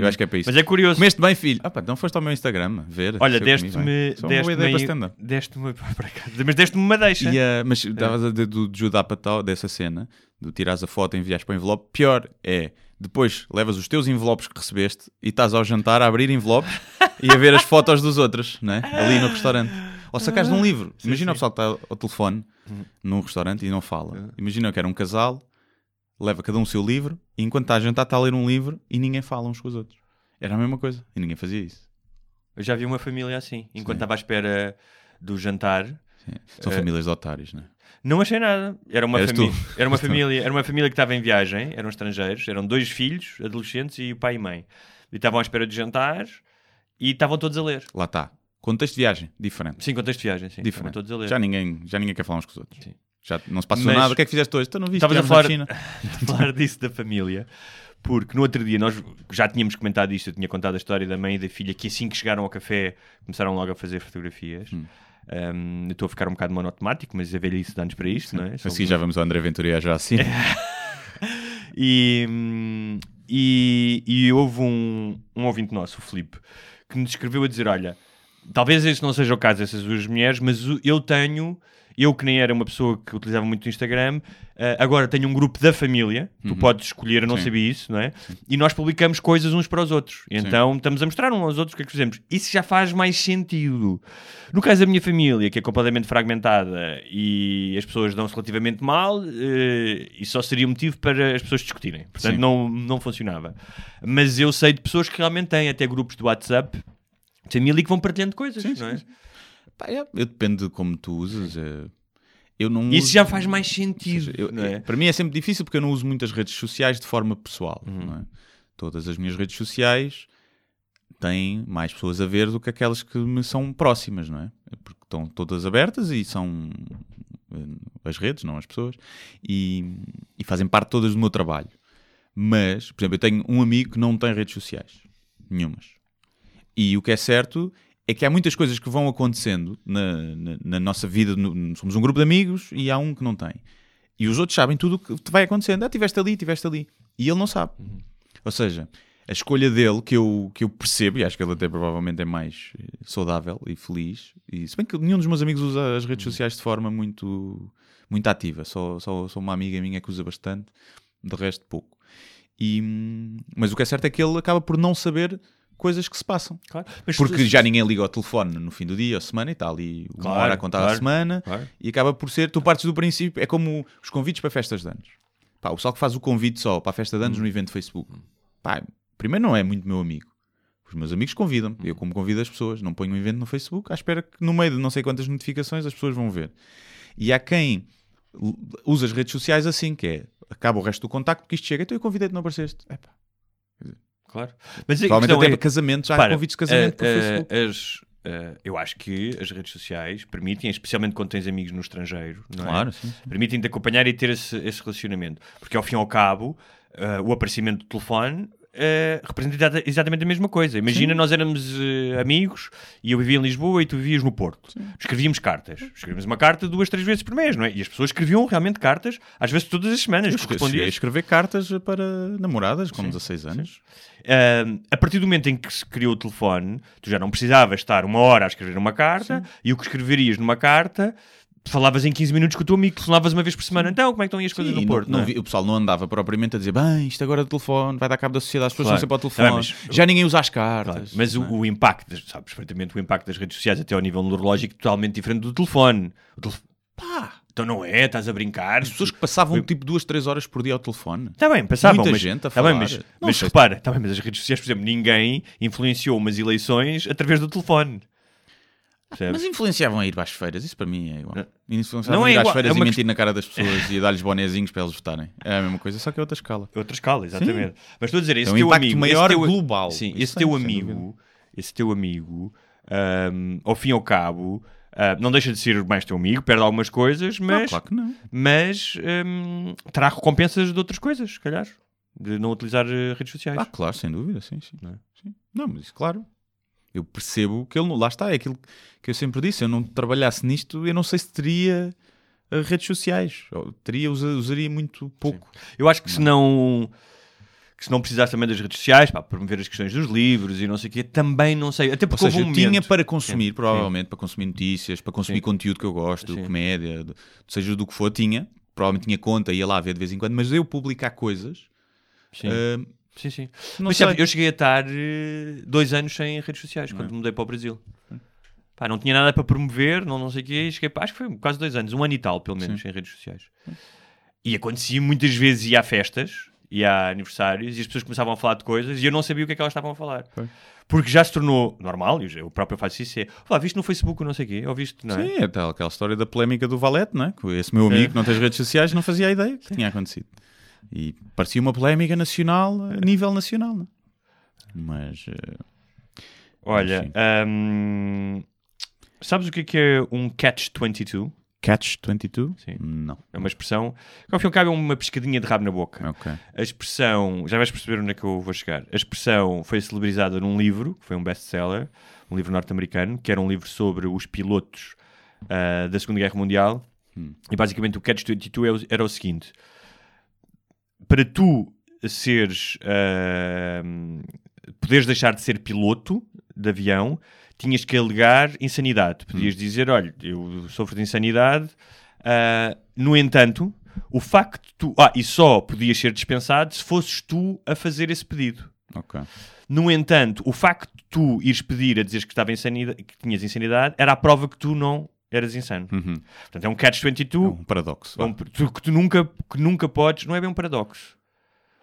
Eu acho que é para isso. Mas é curioso. Comeste bem, filho. Ah, pá, então foste ao meu Instagram ver. Olha, deste-me. é uma Deste-me deste-me. Mas deste-me uma deixa. E, ah, mas estavas a dizer do, do Judá Patal, dessa cena, do tirares a foto e enviares para o envelope. Pior é, depois levas os teus envelopes que recebeste e estás ao jantar a abrir envelopes e a ver as fotos dos outros, né? ali no restaurante. Ou sacares de um livro. Imagina o pessoal que está ao telefone num restaurante e não fala. Imagina que era um casal, leva cada um o seu livro e enquanto está a jantar está a ler um livro e ninguém fala uns com os outros. Era a mesma coisa e ninguém fazia isso. Eu já vi uma família assim. Enquanto Sim. estava à espera do jantar, São Eh, famílias de otários, né? Não achei nada. Era uma, tu. era uma família, era uma família que estava em viagem, eram estrangeiros, eram dois filhos, adolescentes e o pai e mãe. E estavam à espera de jantar e estavam todos a ler. Lá está. Contexto de viagem, diferente. Sim, contexto de viagem, sim. Estavam diferente. todos a ler. Já ninguém, já ninguém quer falar uns com os outros. Sim. Já não se passou Mas- nada. O que é que fizeste hoje? Então não viste Estavas a falar, a falar disso da família, porque no outro dia nós já tínhamos comentado isto, eu tinha contado a história da mãe e da filha que assim que chegaram ao café começaram logo a fazer fotografias. Hum. Um, eu estou a ficar um bocado monotemático, mas a velhice dá-nos para isto, não é? Assim já vamos ao André Ventura e à Joacine. E, e, e houve um, um ouvinte nosso, o Filipe, que nos escreveu a dizer: Olha, talvez esse não seja o caso dessas duas mulheres, mas eu tenho, eu que nem era uma pessoa que utilizava muito o Instagram, eh, agora tenho um grupo da família, tu podes escolher, eu não Uhum. Sim. sabia isso, não é? E nós publicamos coisas uns para os outros. Então estamos a mostrar uns aos outros o que é que fizemos. Isso já faz mais sentido. No caso da minha família, que é completamente fragmentada e as pessoas dão-se relativamente mal, eh, isso só seria motivo para as pessoas discutirem. Portanto, Sim. não, não funcionava. Mas eu sei de pessoas que realmente têm até grupos de WhatsApp de família que vão partilhando coisas, Sim, não é? sim, sim. Pá, é, eu depende de como tu usas. é, eu não Isso uso- já faz mais sentido, seja, eu- é? Para mim é sempre difícil porque eu não uso muitas redes sociais de forma pessoal. Uhum. é? Todas as minhas redes sociais têm mais pessoas a ver do que aquelas que me são próximas, não é? Porque estão todas abertas e são eh, as redes, não as pessoas, e, e fazem parte todas do meu trabalho. Mas, por exemplo, eu tenho um amigo que não tem redes sociais. Nenhumas. E o que é certo é que há muitas coisas que vão acontecendo na, na, na nossa vida. no- somos um grupo de amigos e há um que não tem. E os outros sabem tudo o que vai acontecendo. Ah, estiveste ali, estiveste ali. E ele não sabe. Ou seja, a escolha dele, que eu, que eu percebo, e acho que ele até provavelmente é mais eh, saudável e feliz, e se bem que nenhum dos meus amigos usa as redes sociais de forma muito, muito ativa, só, só, só uma amiga minha que usa bastante, de resto pouco. E, hum, mas o que é certo é que ele acaba por não saber coisas que se passam. Claro. Porque tu- já ninguém liga ao telefone no fim do dia ou semana e está ali uma Claro, hora a contar a claro, semana claro. e acaba por ser, tu partes do princípio, é como os convites para festas de anos. Pá, o pessoal que faz o convite só para a festa de Hum. anos no evento do Facebook. Pá, primeiro não é muito meu amigo. Os meus amigos convidam-me. Hum. Eu como convido as pessoas. Não ponho um evento no Facebook à espera que no meio de não sei quantas notificações as pessoas vão ver. E há quem usa as redes sociais assim, que é, acaba o resto do contacto porque isto chega, então eu convidei-te não apareceste. Epá. Claro. Mas Provavelmente até é- para casamentos, há Para, convites de casamento eh, por eh, Facebook. as, eh, eu acho que as redes sociais permitem, especialmente quando tens amigos no estrangeiro, é? Claro, sim, sim. permitem-te acompanhar e ter esse, esse relacionamento. Porque ao fim e ao cabo, eh, o aparecimento do telefone eh, representa exata- exatamente a mesma coisa. Imagina, nós éramos eh, amigos e eu vivia em Lisboa e tu vivias no Porto. Escrevíamos cartas. Escrevíamos uma carta duas, três vezes por mês, não é? E as pessoas escreviam realmente cartas, às vezes todas as semanas. Eu cheguei a escrever cartas para namoradas com 16 anos. Ahm, a partir do momento em que se criou o telefone, tu já não precisavas estar uma hora a escrever uma carta e o que escreverias numa carta, falavas em 15 minutos com o teu amigo, telefonavas uma vez por semana. Então, como é que estão aí as coisas Sim, no não- Porto? não não é? vi- o pessoal não andava propriamente a dizer bem, isto agora é telefone, vai dar cabo da sociedade, as pessoas Claro. estão sempre ao telefone. mas- Já ninguém usa as Claro, cartas. mas o, não é? o impacto, sabes perfeitamente o impacto das redes sociais até ao nível neurológico totalmente diferente do telefone. O telefone pá, então não é, estás a brincar. As pessoas que passavam tipo duas, três horas por dia ao telefone. Está bem, passavam, Muita mas, gente a tá bem, falar. mas, Não mas repara, tá bem, mas as redes sociais, por exemplo, ninguém influenciou umas eleições através do telefone. Percebes? Mas influenciavam a ir às feiras, isso para mim é igual. Não. Influenciavam Não a é ir às feiras é e mentir na cara das pessoas e dar-lhes bonezinhos para eles votarem. É a mesma coisa, só que é outra escala. Outra escala, exatamente. Mas estou a dizer, esse um teu impacto amigo, maior esse teu, global. Sim, Isso esse teu amigo, esse teu amigo, ahm, ao fim e ao cabo, ah, não deixa de ser mais teu amigo, perde algumas coisas, Não, mas, claro que não. mas ahm, terá recompensas de outras coisas, se calhar, de não utilizar eh, redes sociais. Ah, claro, sem dúvida, sim, sim. Não é? Sim. Não, mas isso, claro. Eu percebo que ele não. Lá está, é aquilo que eu sempre disse. Eu não trabalhasse nisto, eu não sei se teria eh, redes sociais. Ou teria, usa- usaria muito pouco. Eu acho que se não que se não precisasse também das redes sociais para promover as questões dos livros e não sei o quê, também não sei. Até Ou porque seja, houve um eu tinha para consumir, Sim, provavelmente, para consumir notícias, para consumir Sim. conteúdo que eu gosto, Sim. comédia, seja do que for, tinha. Provavelmente tinha conta, ia lá ver de vez em quando, mas eu publicar coisas. Sim. Sim, sim. não Mas sei. eu cheguei a estar eh, dois anos sem redes sociais quando mudei para o Brasil. Pá, não tinha nada para promover, não, não sei o quê. e Cheguei, pá, acho que foi quase dois anos, um ano e tal, pelo menos, sem redes sociais. E acontecia muitas vezes, ia a festas, ia a aniversários, e as pessoas começavam a falar de coisas e eu não sabia o que é que elas estavam a falar. Porque já se tornou normal, e eu próprio faço isso, é, "Olá, viste no Facebook ou não sei o quê, ou viste, não é? Sim, é tal, aquela história da polémica do Valete, não é? Esse meu amigo que não tem redes sociais não fazia ideia que tinha acontecido. E parecia uma polémica nacional, a nível nacional, não é? Mas. eh, Olha, hum, sabes o que é que é um catch-22? Catch 22? Sim. Não. É uma expressão que ao fim e ao cabo é uma pescadinha de rabo na boca. Ok. A expressão, já vais perceber onde é que eu vou chegar. A expressão foi celebrizada num livro, que foi um best-seller, um livro norte-americano, que era um livro sobre os pilotos ah, da Segunda Guerra Mundial. E basicamente o Catch-22 é era o seguinte: para tu seres, ah, poderes deixar de ser piloto de avião, tinhas que alegar insanidade. Podias dizer, olha, eu sofro de insanidade. ah, no entanto, o facto de tu... Ah, e só podias ser dispensado se fosses tu a fazer esse pedido. Ok. No entanto, o facto de tu ires pedir a dizeres que, estava insanidade, que tinhas insanidade era a prova que tu não eras insano. Uhum. Portanto, é um catch-22 É um paradoxo. é um- tu- que tu nunca, que nunca podes... Não é bem um paradoxo.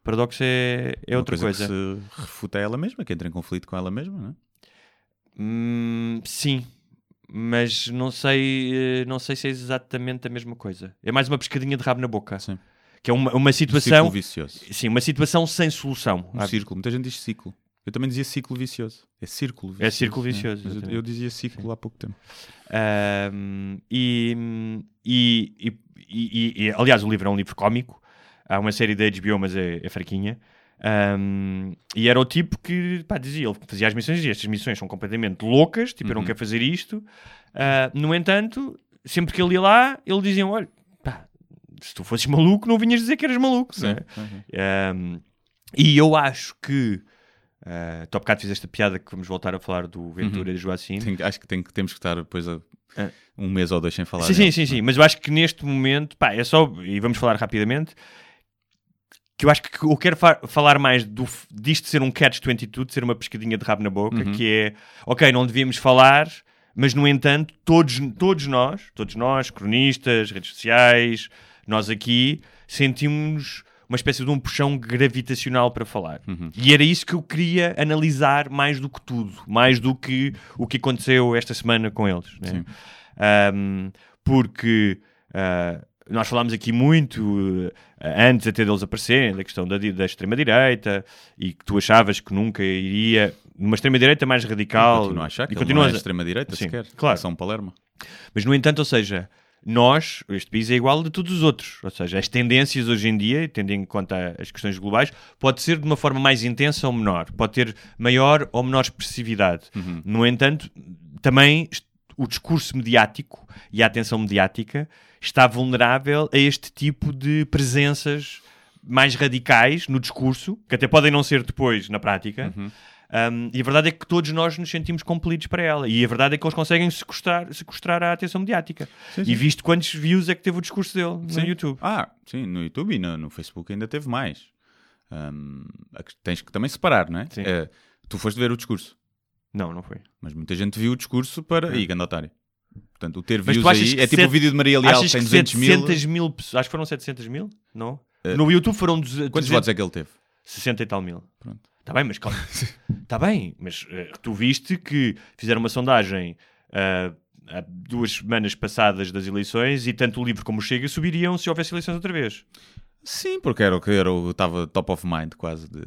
Paradoxo é, é Uma outra coisa. Que se refuta ela mesma, que entra em conflito com ela mesma, não é? Hum, sim, mas não sei, eh, não sei se é exatamente a mesma coisa. É mais uma pescadinha de rabo na boca. Sim. Que é uma, uma Um situação. círculo vicioso. Sim, uma situação sem solução. Um círculo. Muita gente diz ciclo. Eu também dizia ciclo vicioso. É círculo vicioso. É círculo vicioso, Mas eu- dizia ciclo há pouco tempo. Ahm, e, e, e, e- aliás, o livro é um livro cómico. Há uma série da HBO, mas é, é fraquinha. Ahm, e era o tipo que pá, dizia, ele fazia as missões e dizia, estas missões são completamente loucas, tipo, eu não Uhum. quero fazer isto. Ah, no entanto, sempre que ele ia lá, ele dizia: Olha, pá, se tu fosses maluco, não vinhas dizer que eras maluco. é? Um, e eu acho que uh, tu há bocado fizeste a piada que vamos voltar a falar do Ventura e do Joacim. Tem- acho que, tem, temos que estar depois a, Ah. um mês ou dois sem falar. Sim, sim, dele. sim, sim, mas eu acho que neste momento, pá, é só, e vamos falar rapidamente, que eu acho que eu quero fa- falar mais do, disto ser um catch-22, de ser uma pescadinha de rabo na boca, Uhum. que é, ok, não devíamos falar, mas no entanto, todos, todos nós, todos nós, cronistas, redes sociais, nós aqui, sentimos uma espécie de um puxão gravitacional para falar. Uhum. E era isso que eu queria analisar mais do que tudo, mais do que o que aconteceu esta semana com eles. né? Um, porque uh, nós falámos aqui muito uh, antes até deles aparecerem da questão da, da extrema-direita e que tu achavas que nunca iria numa extrema-direita mais radical. Continuo a achar que e continuas não é extrema-direita sequer. claro. É São Palermo. Mas, no entanto, ou seja, nós, este país é igual de todos os outros. Ou seja, as tendências hoje em dia, tendo em conta as questões globais, pode ser de uma forma mais intensa ou menor. Pode ter maior ou menor expressividade. No entanto, também o discurso mediático e a atenção mediática está vulnerável a este tipo de presenças mais radicais no discurso, que até podem não ser depois na prática. Um, e a verdade é que todos nós nos sentimos compelidos para ela. E a verdade é que eles conseguem sequestrar, sequestrar a atenção mediática. E visto quantos views é que teve o discurso dele no Sim. YouTube. Ah, sim, no YouTube e no, no Facebook ainda teve mais. Que- tens que também separar, não é? Sim. Eh, tu foste ver o discurso, Não, não foi. mas muita gente viu o discurso para. Ih, ganda otário. Portanto, o ter Mas views aí é tipo set- o vídeo de Maria Leal, Achas tem que 200 mil. 700 mil pessoas, acho que foram 700 mil? Não? no YouTube foram duze- Quantos 200 votos é que ele teve? 60 e tal mil. Pronto. Está bem, mas calma. Está bem, mas eh, tu viste que fizeram uma sondagem ah, há duas semanas passadas das eleições e tanto o livro como o Chega subiriam se houvesse eleições outra vez. Sim, porque era o que era, o- estava top of mind quase. De...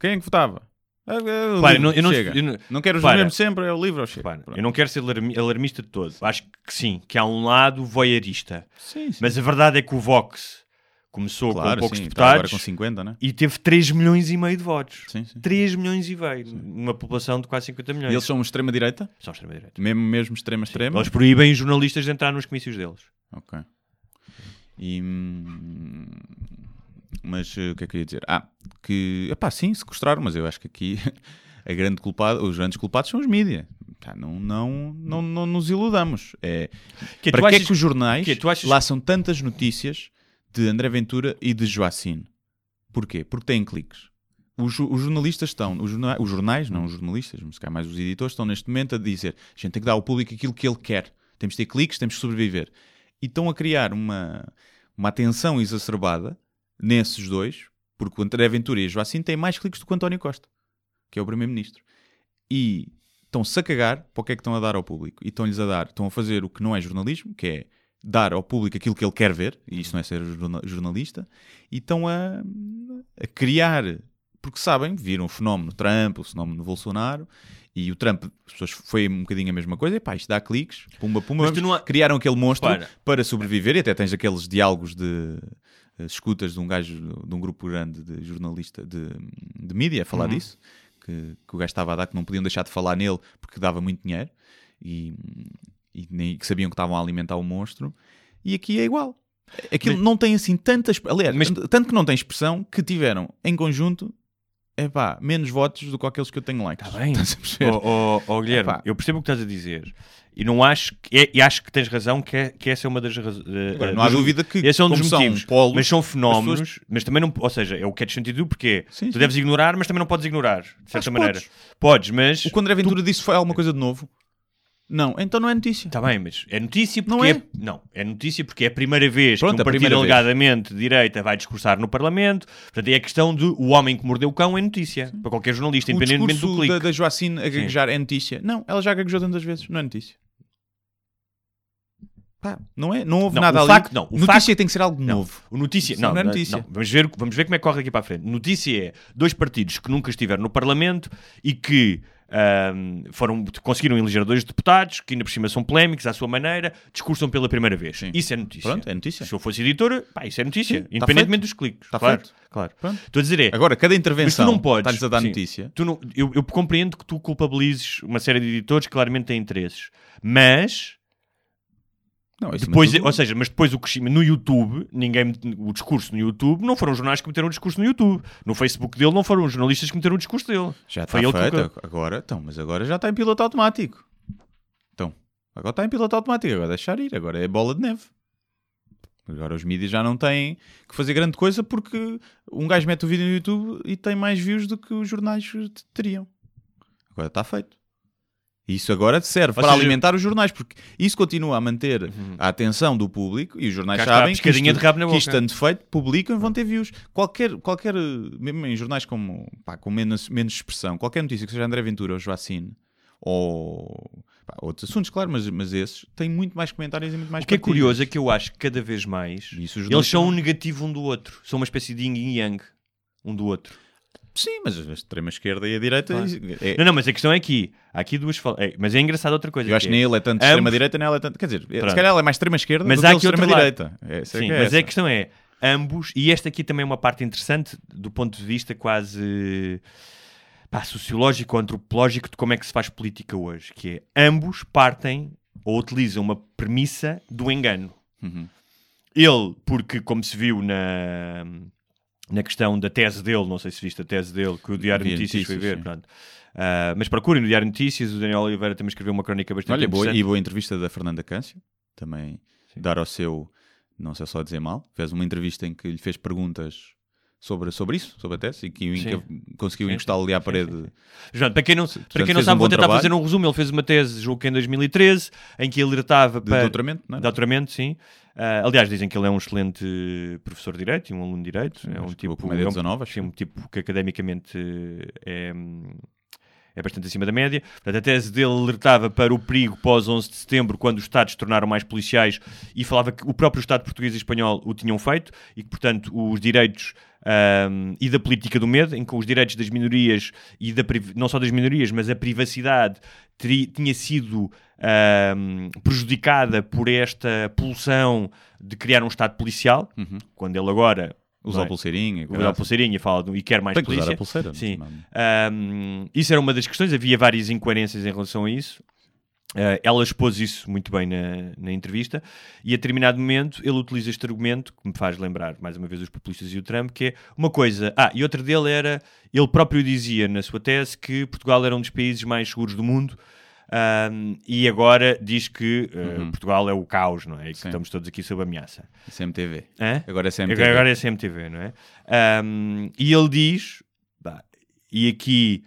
Quem é que votava? O Repara, livro, eu não- eu não- chega. eu não- Não quero os Repara. mesmos sempre, é o livro ou chega. Pronto. eu não quero ser alarmi- alarmista de todo. Acho que sim, que há um lado voyeurista. Sim, sim. Mas a verdade é que o Vox começou claro, com poucos sim, está agora deputados com 50, né? e teve 3 milhões e meio de votos. Sim, sim. 3 milhões e meio, numa população de quase 50 milhões. E eles são extrema-direita? são extrema-direita. Mesmo, mesmo extrema-extrema? Eles proíbem os jornalistas de entrar nos comícios deles. Ok. E, hum, mas eh, o que é que eu ia dizer? Ah, que, epá, sim, sequestraram, mas eu acho que aqui a grande culpada, os grandes culpados são os mídias. Pá, não, não, não, não nos iludamos. É, Que para tu que é achas- que os jornais que tu achas- laçam tantas notícias de André Ventura e de Joacine? Porquê? Porque têm cliques. Os, os jornalistas estão, os jornais, os jornais, não os jornalistas, mas calhar mais os editores, estão neste momento a dizer: a gente tem que dar ao público aquilo que ele quer. Temos de ter cliques, temos que sobreviver. E estão a criar uma, uma atenção exacerbada nesses dois, porque o André Ventura e a Joacine têm mais cliques do que o António Costa, que é o Primeiro-Ministro. E estão-se a cagar para o que é que estão a dar ao público. E estão-lhes a dar, estão a fazer o que não é jornalismo, que é dar ao público aquilo que ele quer ver, e isso não é ser jorna- jornalista, e estão a, a criar, porque sabem, viram o fenómeno Trump, o fenómeno Bolsonaro, e o Trump, as pessoas foi um bocadinho a mesma coisa, e pá, isto dá cliques, pumba, pumba, há- criaram aquele monstro Repara. para sobreviver, e até tens aqueles diálogos de eh, escutas de um gajo, de um grupo grande de jornalista, de, de mídia, a falar Uhum. disso, que, que o gajo estava a dar, que não podiam deixar de falar nele porque dava muito dinheiro, e, e nem que sabiam que estavam a alimentar o monstro, e aqui é igual. Aquilo Mas- não tem assim tantas. Aliás, Mas- tanto que não tem expressão que tiveram em conjunto é pá, menos votos do que aqueles que eu tenho likes. Está bem. Perceber? Oh, oh, oh, Guilherme, Epá. eu percebo o que estás a dizer. E não acho que, é- e acho que tens razão que, é- que essa é uma das razões. Agora, não há dúvida que, Esse é um dos motivos. polos, mas são fenómenos, pessoas- mas também não. Ou seja, é o catch 22 porque Sim, tu sim. deves ignorar, mas também não podes ignorar, de certa que maneira. podes. Podes, mas. O que André Ventura disse foi alguma coisa de novo? Não, então não é notícia. Está bem, mas é notícia porque Não é... é? Não, é notícia porque é a primeira vez Pronto, que um partido alegadamente de direita vai discursar no Parlamento. Portanto, é a questão de o homem que mordeu o cão é notícia. Para qualquer jornalista, O independentemente do clique. da, da Joacine a gaguejar é notícia. Não, ela já gaguejou tantas vezes, não é notícia. Pá, não é? Não houve Não, nada o ali. facto- não, o notícia facto- tem que ser algo Não, novo. o notícia, não, não é notícia. não. Vamos, ver, vamos ver como é que corre daqui para a frente. Notícia é dois partidos que nunca estiveram no Parlamento e que ahm, foram, conseguiram eleger dois deputados, que ainda por cima são polémicos à sua maneira, discursam pela primeira vez. Sim. Isso é notícia. Pronto, é notícia. Se eu fosse editor, pá, isso é notícia, Sim, tá independentemente feito. dos cliques. Tá claro, feito. claro. Pronto. Estou a dizer é, Agora, cada mas tu intervenção não podes. está-lhes a dar sim. notícia. Tu não- eu, eu compreendo que tu culpabilizes uma série de editores que claramente têm interesses, mas Não, depois, tudo- ou seja, mas depois o crescimento no YouTube, ninguém o discurso no YouTube não foram os jornais que meteram o discurso no YouTube. No Facebook dele não foram os jornalistas que meteram o discurso dele. já está foi que feito. colocou. Agora, então, mas agora já está em piloto automático. Então, agora está em piloto automático. Agora deixar ir. Agora é bola de neve. Agora os mídias já não têm que fazer grande coisa porque um gajo mete o vídeo no YouTube e tem mais views do que os jornais teriam. Agora está feito. E Isso agora serve para alimentar os jornais, porque isso continua a manter a atenção do público e os jornais Cá sabem que isto, de rabo na que isto boca. tanto feito, publicam e vão ter views. Qualquer, qualquer mesmo em jornais como, pá, com menos, menos expressão, qualquer notícia que seja André Ventura ou Joacine ou pá, outros assuntos, claro, mas, mas esses têm muito mais comentários e muito mais O que é partilhas. curioso é que eu acho que cada vez mais eles são um negativo um do outro. São uma espécie de yin e yang um do outro. Sim, mas a extrema-esquerda e a direita. Claro. é- Não, não, mas a questão é que há aqui duas. fal- é, mas é engraçado outra coisa. eu acho que que nem ele é tanto ambos- extrema-direita, nem ela é tanto. Quer dizer, se Pronto. calhar ela é mais extrema-esquerda Mas do há que outro lado. extrema-direita. É Sim, que é mas essa. a questão é, ambos, e esta aqui também é uma parte interessante do ponto de vista quase pá, sociológico ou antropológico de como é que se faz política hoje, que é ambos partem ou utilizam uma premissa do engano. Uhum. Ele, porque como se viu na, na questão da tese dele, não sei se viste a tese dele, que o Diário de a Notícias foi notícias, ver, sim. pronto. Ah, mas procurem no Diário de Notícias, o Daniel Oliveira também escreveu uma crónica bastante Olha, boa, e boa entrevista da Fernanda Câncio, também dar ao seu, não sei só dizer mal, fez uma entrevista em que lhe fez perguntas sobre, sobre isso, sobre a tese, e que Sim. Inca conseguiu Sim, encostá-lo ali à sim, parede. sim, João, para quem não, para quem não fez um sabe, vou tentar trabalho. fazer um resumo. Ele fez uma tese, julgo que em 2013, em que alertava De para. doutoramento, não é? Doutoramento, sim. Ah, aliás, dizem que ele é um excelente professor de Direito e um aluno de Direito. é um acho que tipo, com média é um, 19, acho sim, um tipo que academicamente é, é bastante acima da média. Portanto, a tese dele alertava para o perigo pós-11 de setembro, quando os Estados se tornaram mais policiais e falava que o próprio Estado português e espanhol o tinham feito e que, portanto, os direitos ahm, e da política do medo, em que os direitos das minorias e da, não só das minorias, mas a privacidade tinha sido ahm, prejudicada por esta pulsão de criar um Estado policial, Uhum. quando ele agora Usar não a é? pulseirinha. usa a caralho. pulseirinha fala do- e quer mais Tem que usar polícia. a pulseira. Sim. é? Um, isso era uma das questões, havia várias incoerências em relação a isso. Uh, ela expôs isso muito bem na, na entrevista e a determinado momento ele utiliza este argumento que me faz lembrar mais uma vez os populistas e o Trump, que é uma coisa. Ah, e outra dele era, ele próprio dizia na sua tese que Portugal era um dos países mais seguros do mundo. um, e agora diz que uh, Portugal é o caos, não é? E que Sim. estamos todos aqui sob ameaça. CMTV. Hã? Agora é CMTV. Agora, é CMTV, não é? Um, e ele diz, pá, e aqui,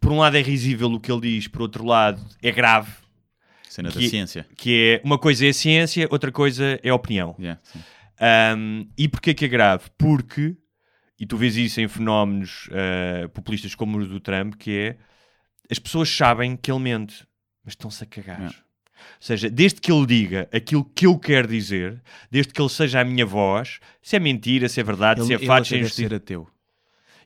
por um lado é risível o que ele diz, por outro lado é grave, Cena da que- ciência. que é uma coisa é ciência, outra coisa é opinião. Yeah. Um, e porquê que é grave? Porque, e tu vês isso em fenómenos uh, populistas como o do Trump, que é as pessoas sabem que ele mente, mas estão-se a cagar. Yeah. Ou seja, desde que ele diga aquilo que eu quero dizer, desde que ele seja a minha voz, se é mentira, se é verdade, se é Ele- fato, se é até deve injustiça. ser ateu.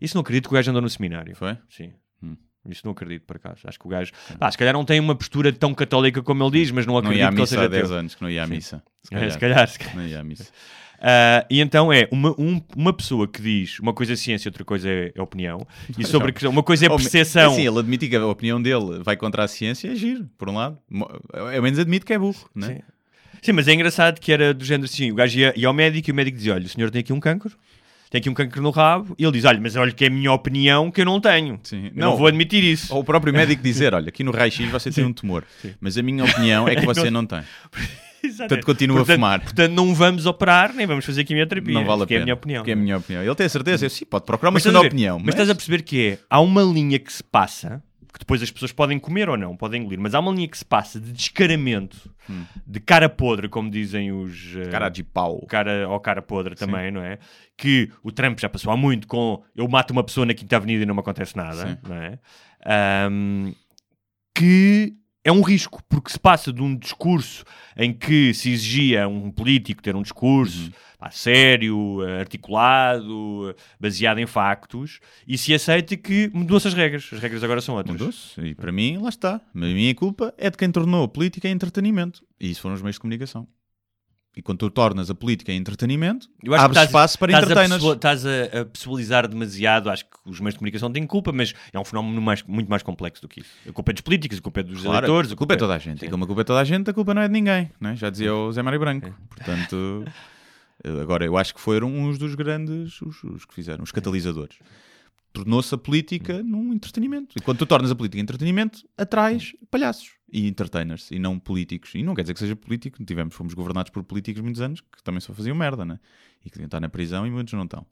Isso não acredito que o gajo andou no seminário. Foi? Sim. Hum. Isso não acredito, por acaso. Acho que o gajo. Pá, se calhar não tem uma postura tão católica como ele diz, mas não Não acredito ia à que ele missa seja há 10 ateu. anos, que não ia à missa. Se É, calhar. se calhar, se calhar. Não ia à missa. Ah, e então é uma, um- uma pessoa que diz uma coisa é ciência, outra coisa é, é opinião, e sobre a questão, uma coisa é percepção. Assim, ele admite que a opinião dele vai contra a ciência, é giro, por um lado. Ao menos admite que é burro, não é? Sim. Sim, mas é engraçado que era do género assim: o gajo ia, ia ao médico e o médico dizia: Olha, o senhor tem aqui um cancro. Tem aqui um cancro no rabo, e ele diz: Olha, mas olha que é a minha opinião que eu não tenho. Sim. Eu não, vou admitir isso. Ou o próprio médico dizer, olha, aqui no raio-x você tem um tumor, mas a minha opinião é que você não tem. Exatamente. Portanto, continua a Portanto- fumar. Portanto, não vamos operar, nem vamos fazer quimioterapia. Não vale a pena. é a minha opinião. Que é a minha opinião. Ele tem a certeza, eu, sim, pode procurar uma Mas segunda a opinião. Mas estás a perceber que é, há uma linha que se passa, que depois as pessoas podem comer ou não, podem engolir, mas há uma linha que se passa de descaramento, de cara podre, como dizem os... Hum. Cara de pau. cara ou cara podre também, não é? Que o Trump já passou há muito com eu mato uma pessoa na Quinta Avenida e não me acontece nada, Sim. não é? Ahm, que é um risco, porque se passa de um discurso em que se exigia um político ter um discurso Uhum. pá, sério, articulado, baseado em factos, e se aceita que mudou-se as regras. As regras agora são outras. Mudou-se. E para mim, lá está. A minha culpa é de quem tornou a política em entretenimento. E isso foram os meios de comunicação. E quando tu tornas a política em entretenimento, abres estás- espaço para estás a entertainers. pessoa- Estás a, a pessoalizar demasiado. Acho que os meios de comunicação têm culpa, mas é um fenómeno mais- muito mais complexo do que isso. A culpa é dos políticos, a culpa é dos Claro, eleitores. a culpa é toda a gente. E como a culpa é toda a gente, a culpa não é de ninguém. Né? Já dizia o Zé Mário Branco. Portanto, eh, agora eu acho que foram uns dos grandes, os, os que fizeram, os catalisadores. Tornou-se a política num entretenimento. E quando tu tornas a política em entretenimento, atrais palhaços e entertainers e não políticos. E não quer dizer que seja político. Tivemos, fomos governados por políticos muitos anos que também só faziam merda, né? E que deviam estar na prisão e muitos não estão.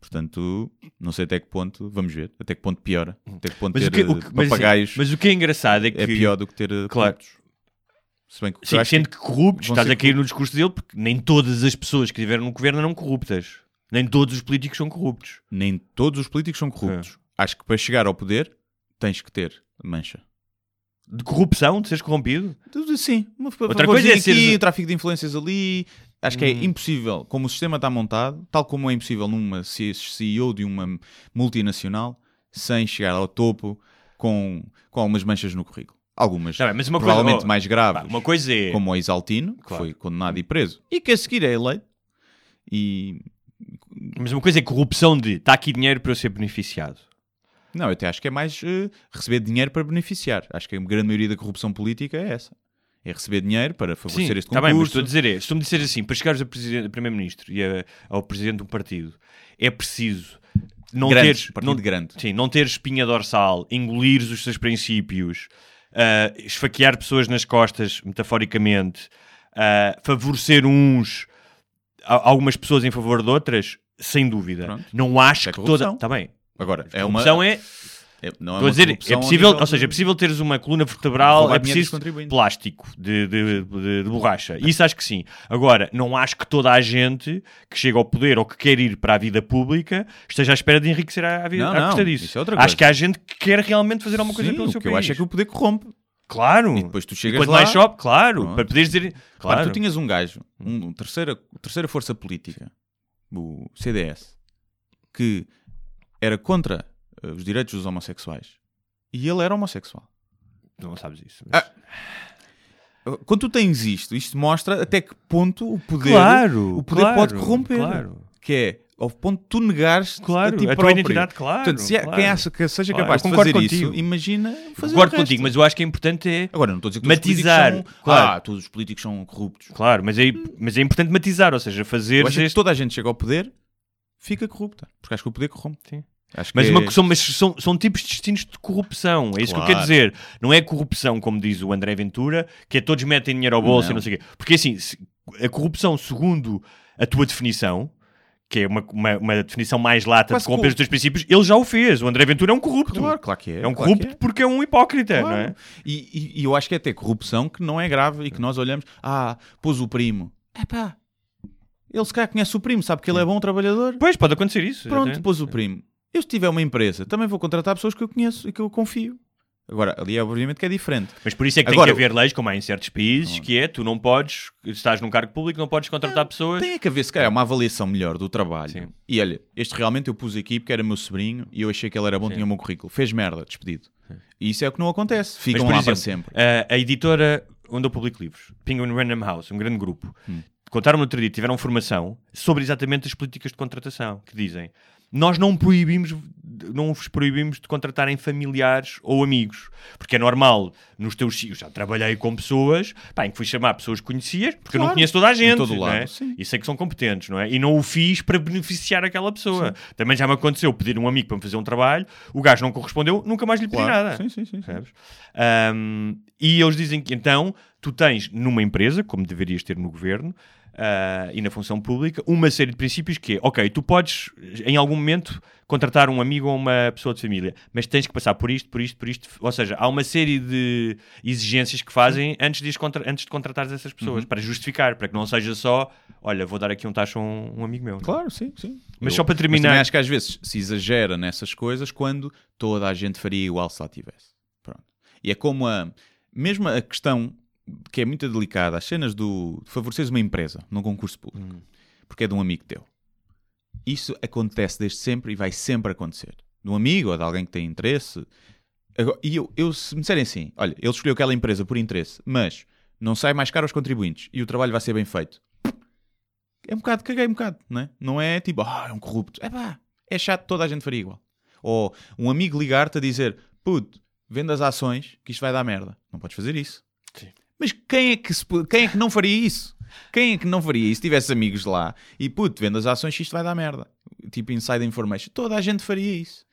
Portanto, não sei até que ponto, vamos ver, até que ponto piora. Até que ponto Mas o ter que- eh, que- mas, papagaios mas o que é engraçado é que. é pior do que ter eh, Claro. corruptos. Se bem que Sim, sendo que corruptos, estás a cair no discurso dele, porque nem todas as pessoas que estiveram no governo eram corruptas. Nem todos os políticos são corruptos. nem todos os políticos são corruptos. É. Acho que para chegar ao poder tens que ter mancha. De corrupção, de seres corrompido? Tudo Sim, uma Outra coisa é aqui, seres- tráfico de influências ali. Acho que é Hum. impossível, como o sistema está montado, tal como é impossível numa CEO de uma multinacional, sem chegar ao topo com, com algumas manchas no currículo. Algumas Tá bem, mas uma coisa- provavelmente oh, mais graves, Pá, uma coisa é. como o Isaltino, que Claro. foi condenado e preso, e que a seguir é eleito. E Mas uma coisa é corrupção de está aqui dinheiro para eu ser beneficiado. Não, eu até acho que é mais eh, receber dinheiro para beneficiar. Acho que a grande maioria da corrupção política é essa. É receber dinheiro para favorecer este está concurso. bem, mas estou a dizer é, se tu me disseres assim, para chegares a, presidente- a primeiro-ministro e a- ao presidente de um partido, é preciso não Grandes, teres, partido não, grande. sim, não teres espinha dorsal, engolires os teus princípios, ah, esfaquear pessoas nas costas, metaforicamente, ah, favorecer uns, algumas pessoas em favor de outras, sem dúvida. Pronto. Não acho é que toda... Está bem. Agora, é uma. Corrupção é, é- não é Estou a uma dizer, é possível, ou seja, é possível teres uma coluna vertebral, é preciso plástico de, de, de- de borracha. Isso acho que sim. Agora, não acho que toda a gente que chega ao poder ou que quer ir para a vida pública esteja à espera de enriquecer a vida Não, à não, custa disso. isso é acho que há gente que quer realmente fazer alguma coisa Sim, pelo o seu que eu país. acho é que o poder corrompe. Claro. E depois tu chegas Quanto lá. mais shop, claro. Pronto. Para poderes dizer... Claro, Claro. tu tinhas um gajo, um, um terceira, terceira força política, o CDS, que era contra eh, os direitos dos homossexuais. E ele era homossexual. Não sabes isso. mas- Ah, Quando tu tens isto, isto mostra até que ponto o poder, Claro, o poder claro, pode corromper. claro. Que é ao ponto de tu negares Claro, a ti a tua identidade, claro, Portanto, se claro. quem acha que seja capaz de fazer contigo. isso, imagina fazer Concordo contigo, mas eu acho que é importante é... Agora, não estou a dizer que Matizar, são... claro. Ah, todos os políticos são corruptos. Claro, mas é, mas é importante matizar, ou seja, fazer este... toda a gente chega ao poder, fica corrupta. Porque acho que o poder corrompe. Sim. Acho Mas, que uma, é- são, mas são, são tipos distintos de corrupção. É isso que eu Claro. quero dizer. Não é corrupção, como diz o André Ventura, que é todos metem dinheiro ao bolso Não. e não sei o quê. Porque assim, a corrupção, segundo a tua definição, que é uma, uma, uma definição mais lata Quase de corromper os teus princípios, ele já o fez. O André Ventura é um corrupto. Claro, claro que é. É um claro corrupto é. porque é um hipócrita, Claro. não é? E, e- e eu acho que é até corrupção que não é grave e que nós olhamos, ah, pôs o primo. É pá, ele se calhar conhece o primo, sabe que ele é bom trabalhador. Pois, pode acontecer isso. Pronto, exatamente. pôs o primo. Eu se tiver uma empresa, também vou contratar pessoas que eu conheço e que eu confio. Agora, ali é obviamente que é diferente. Mas por isso é que Agora- tem que haver leis, como há em certos países, que é, tu não podes, estás num cargo público, não podes contratar pessoas... Tem é que haver, se calhar, uma avaliação melhor do trabalho. Sim. E olha, este realmente eu pus aqui porque era meu sobrinho e eu achei que ele era bom, tinha um bom currículo. Fez merda, despedido. E isso é o que não acontece. Mas, Ficam por lá para exemplo, sempre. A, a editora onde eu publico livros, Penguin Random House, um grande grupo, Hum. Contaram no outro dia, tiveram formação sobre exatamente as políticas de contratação, que dizem nós não proibimos não vos proibimos de contratarem familiares ou amigos. Porque é normal nos teus sítios. Já trabalhei com pessoas pá, em que fui chamar pessoas que conhecias, porque eu não Claro, conheço toda a gente. todo não lado, é? sim. E sei que são competentes, não é? E não o fiz para beneficiar aquela pessoa. Também já me aconteceu pedir um amigo para me fazer um trabalho, o gajo não correspondeu, nunca mais lhe pedi Claro. nada. Sim, sim, sim, sim. Percebes? Ahm, e eles dizem que então tu tens numa empresa, como deverias ter no governo ah, e na função pública, uma série de princípios que é, ok, tu podes em algum momento contratar um amigo ou uma pessoa de família, mas tens que passar por isto, por isto, por isto. Ou seja, há uma série de exigências que fazem antes de, contra- antes de contratares essas pessoas, Uhum. para justificar, para que não seja só, olha, vou dar aqui um tacho a um, um amigo meu. Claro, sim, sim. Mas Eu- só para terminar- acho que às vezes se exagera nessas coisas quando toda a gente faria igual se lá tivesse. Pronto. E é como a. Mesmo a questão que é muito delicada, as cenas do. de favoreceres uma empresa num concurso público, Hum. porque é de um amigo teu. Isso acontece desde sempre e vai sempre acontecer. De um amigo ou de alguém que tem interesse. Agora- e eu, eu, se me disserem assim, olha, ele escolheu aquela empresa por interesse, mas não sai mais caro aos contribuintes e o trabalho vai ser bem feito. É um bocado, caguei um bocado, não é? Não é tipo, ah, é um corrupto. É pá, é chato, toda a gente faria igual. Ou um amigo ligar-te a dizer, puto, vende as ações que isto vai dar merda. Não podes fazer isso. Sim. Mas quem é, que se, quem é que não faria isso? Quem é que não faria isso? Se tivesse amigos lá e puto, vende as ações isto vai dar merda. Tipo inside information. Toda a gente faria isso.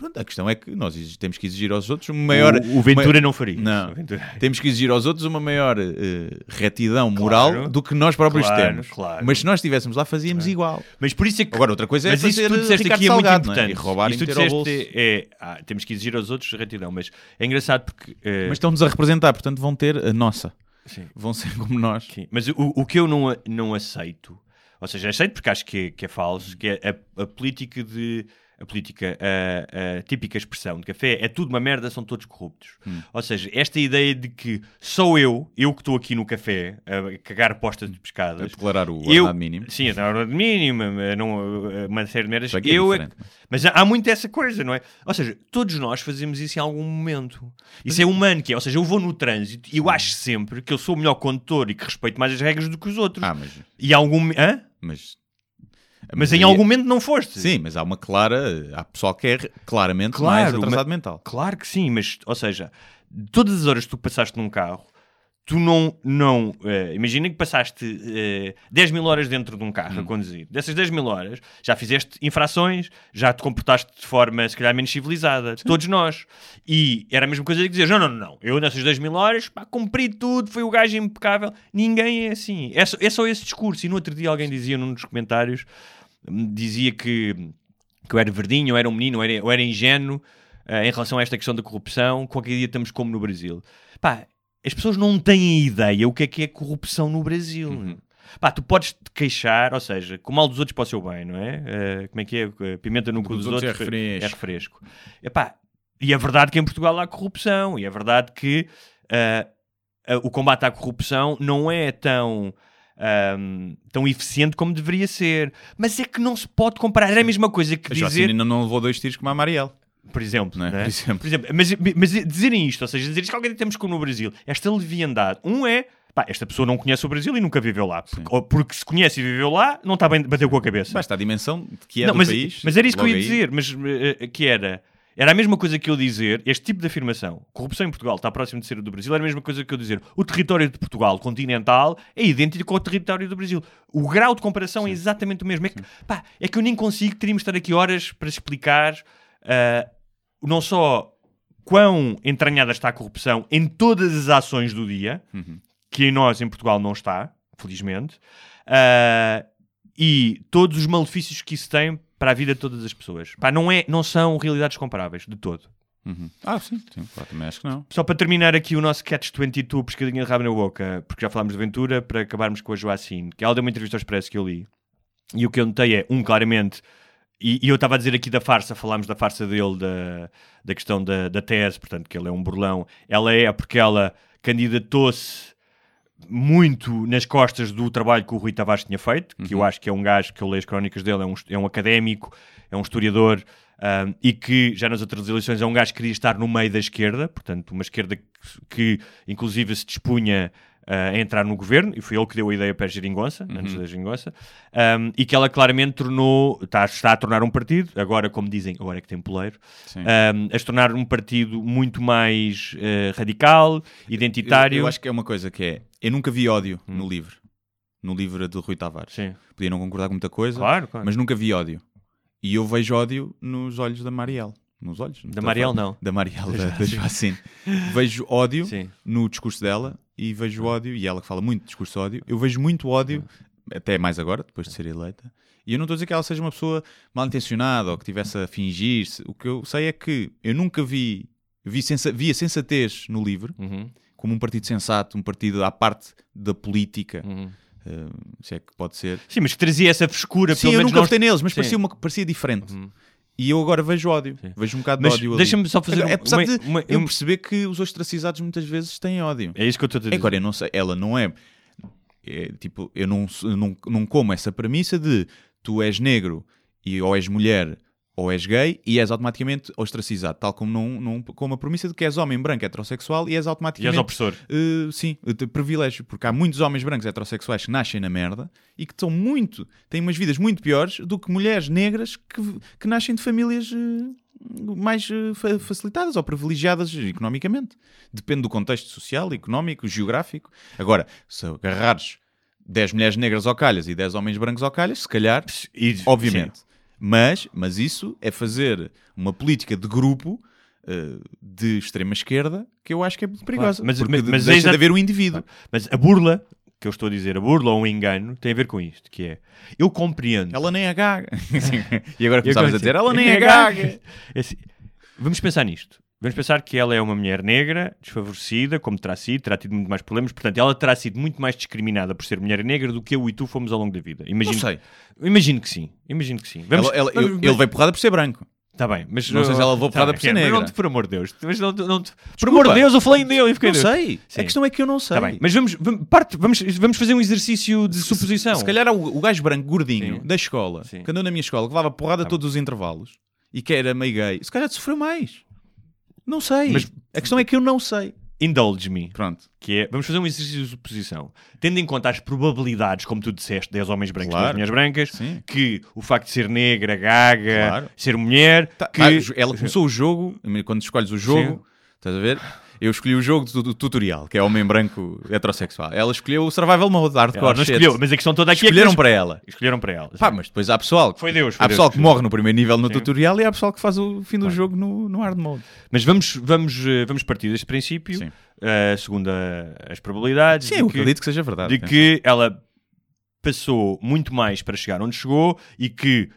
Pronto, a questão é que nós temos que exigir aos outros uma maior. o, o Ventura uma- não faria. isso. Não. Temos que exigir aos outros uma maior eh, retidão moral Claro. do que nós próprios Claro, temos. claro. Mas se nós estivéssemos lá, fazíamos igual. Mas por isso é que. Agora, outra coisa é mas isso fazer que tu disseste Ricardo aqui é muito Salgado, é? importante. E roubar e Isso meter ao disseste é. ah, temos que exigir aos outros retidão, mas é engraçado porque. eh, Mas estão-nos a representar, portanto vão ter a nossa. sim, Vão ser como nós. sim. Mas o, o que eu não, não aceito, ou seja, aceito porque acho que é, que é falso, que é a, a política de. A política, a, a típica expressão de café é tudo uma merda, são todos corruptos. Hum. Ou seja, esta ideia de que sou eu, eu que estou aqui no café a cagar postas de A pescadas, declarar o eu, ordenado mínimo. Sim, a ordenado mínimo, não, uma série de merdas. É eu é diferente. mas há, há muito essa coisa, não é? Ou seja, todos nós fazemos isso em algum momento. Isso é humano, que é. Ou seja, eu vou no trânsito e eu acho sempre que eu sou o melhor condutor e que respeito mais as regras do que os outros. Ah, mas. E algum. Hã? Mas, Mas em algum momento não foste. Sim, mas há uma clara. Há pessoal que é claramente Claro, mais atrasado mas- mental. Claro que sim, mas, ou seja, todas as horas que tu passaste num carro, tu não. não eh, imagina que passaste eh, 10 mil horas dentro de um carro Hum. a conduzir. Dessas 10 mil horas, já fizeste infrações, já te comportaste de forma, se calhar, menos civilizada. Todos nós. E era a mesma coisa que dizer: não, não, não. Eu nessas 10 mil horas, pá, cumpri tudo, foi o gajo impecável. Ninguém é assim. É só, é só esse discurso. E no outro dia alguém dizia num dos comentários, dizia que que eu era verdinho, ou era um menino, ou era, era ingênuo eh, em relação a esta questão da corrupção, qualquer dia estamos como no Brasil. Pá, as pessoas não têm ideia o que é que é corrupção no Brasil. Uhum. Pá, tu podes te queixar, ou seja, com o mal dos outros para o seu bem, não é? Eh, como é que é? Eh, Pimenta no cu dos, outros, é refresco. é refresco. Epá, e é verdade que em Portugal há corrupção, e é verdade que eh, eh, o combate à corrupção não é tão, ahm, tão eficiente como deveria ser. Mas é que não se pode comparar. É a mesma coisa que A dizer, Joacine ainda não levou dois tiros como a Marielle. por exemplo, Não é? não é? Por exemplo. Por exemplo, mas, mas dizerem isto, ou seja, dizer isto que alguém temos como no Brasil, esta leviandade, um é, pá, esta pessoa não conhece o Brasil e nunca viveu lá. Porque, ou porque se conhece e viveu lá, não está bem, bateu com a cabeça. Basta a dimensão de que é não, do mas, país. mas era isso que eu ia aí. dizer, mas eh, que era. Era a mesma coisa que eu dizer, este tipo de afirmação, corrupção em Portugal está próximo de ser o do Brasil, era a mesma coisa que eu dizer, o território de Portugal continental é idêntico ao território do Brasil. O grau de comparação é exatamente o mesmo. É que, pá, é que eu nem consigo, teríamos de estar aqui horas para explicar ah, não só quão entranhada está a corrupção em todas as ações do dia, que em nós, em Portugal, não está, felizmente, ah, e todos os malefícios que isso tem para a vida de todas as pessoas. Pá, não, é, não são realidades comparáveis, de todo. Uhum. Ah, sim, sim. Claro, também acho que não. Só para terminar aqui o nosso Catch 22, pescadinha de rabo na boca, porque já falámos de aventura, para acabarmos com a Joacine, que ela deu uma entrevista ao Expresso que eu li, e o que eu notei é, um, claramente, e, e eu estava a dizer aqui da farsa, falámos da farsa dele, da, da questão da, da tese, portanto, que ele é um burlão. Ela é porque ela candidatou-se muito nas costas do trabalho que o Rui Tavares tinha feito, que eu acho que é um gajo que eu leio as crónicas dele, é um, é um académico, é um historiador, um, e que já nas outras eleições é um gajo que queria estar no meio da esquerda, portanto, uma esquerda que, que, inclusive se dispunha ah, a entrar no governo, e foi ele que deu a ideia para a geringonça, Uhum. antes da geringonça, um, e que ela claramente tornou, está, está a tornar um partido, agora, como dizem, agora é que tem poleiro, um, a se tornar um partido muito mais eh, radical, identitário. Eu, eu acho que é uma coisa que é. Eu nunca vi ódio no livro. No livro do Rui Tavares. Sim. Podia não concordar com muita coisa, Claro, claro. mas nunca vi ódio. E eu vejo ódio nos olhos da Marielle. Nos olhos? Da Marielle, não. Da Marielle, da, da Joacine. vejo ódio Sim. no discurso dela e vejo ódio, e ela que fala muito de discurso de ódio, eu vejo muito ódio, até mais agora, depois de ser eleita. E eu não estou a dizer que ela seja uma pessoa mal intencionada ou que tivesse a fingir-se. O que eu sei é que eu nunca vi, vi, sensa, vi a sensatez no livro Uhum, como um partido sensato, um partido à parte da política, uhum. eh, se é que pode ser. Sim, mas que trazia essa frescura, Sim, eu nunca nós- votei neles, mas Sim. parecia, uma, parecia diferente. Uhum. E eu agora vejo ódio, vejo um bocado Mas de ódio. deixa-me só fazer Agora, uma- Apesar uma- de uma- eu um- perceber que os ostracizados muitas vezes têm ódio. É isso que eu estou a dizer. Agora, eu não sei, ela não é, é, tipo, eu não, não, não como essa premissa de tu és negro e ou és mulher ou és gay e és automaticamente ostracizado, tal como não, não como a premissa de que és homem branco heterossexual e és E automaticamente és opressor. Uh, sim, de privilégio, porque há muitos homens brancos heterossexuais que nascem na merda e que são muito, têm umas vidas muito piores do que mulheres negras que, que nascem de famílias uh, mais uh, fa- facilitadas ou privilegiadas economicamente. Depende do contexto social, económico, geográfico. Agora, se agarrares 10 mulheres negras ao calhas e 10 homens brancos ao calhas, se calhar, E- obviamente. Mas, mas isso é fazer uma política de grupo uh, de extrema esquerda que eu acho que é perigosa. Claro, mas- porque mas- mas é deixa de haver um indivíduo. Mas a burla, que eu estou a dizer, a burla ou o engano, tem a ver com isto, que é, eu compreendo. Ela nem é gaga. e agora começavas a dizer, ela nem é gaga. É assim, vamos pensar nisto. Vamos pensar que ela é uma mulher negra, desfavorecida, como terá sido, terá tido muito mais problemas, portanto, ela terá sido muito mais discriminada por ser mulher negra do que eu e tu fomos ao longo da vida. Imagino, Não sei. Imagino que sim. Imagino que sim. Vamos, Ela- ela- vamos- eu- ele veio porrada por ser branco. Tá bem, mas Não sei se ela levou tá porrada bem, por ser negra. Não, por amor de Deus. Mas não, não, te- por Desculpa. amor de Deus, eu falei dele e fiquei Não Deus. sei. Sim. A questão é que eu não sei. Tá bem, mas vamos, vamos, parte, vamos, vamos fazer um exercício de suposição. Se calhar o, o gajo branco gordinho Sim. da escola, Sim. que andou na minha escola, que levava porrada todos os intervalos e que era meio gay, se calhar sofreu mais. Não sei. Mas- a questão é que eu não sei. Indulge-me. Pronto. Que é, vamos fazer um exercício de suposição. Tendo em conta as probabilidades, como tu disseste, 10 homens brancos, Claro. 10 mulheres brancas, Sim. que o facto de ser negra, gaga, Claro. ser mulher, Tá- que... tá, ela começou o jogo, quando escolhes o jogo, estás a ver? Eu escolhi o jogo do, do tutorial, que é homem branco heterossexual. Ela escolheu o Survival Mode, Hardcore. ela não escolheu, mas a questão toda aqui Escolheram é que... para ela. Escolheram para ela. Pá, mas depois há pessoal. Foi Deus, foi há Deus. pessoal que morre no primeiro nível no Sim. tutorial e há pessoal que faz o fim do jogo no, no hard mode. Mas vamos, vamos, eh, vamos partir deste princípio, eh, segundo a- as probabilidades, Sim, eu que- acredito que seja verdade. de que ela passou muito mais para chegar onde chegou e que,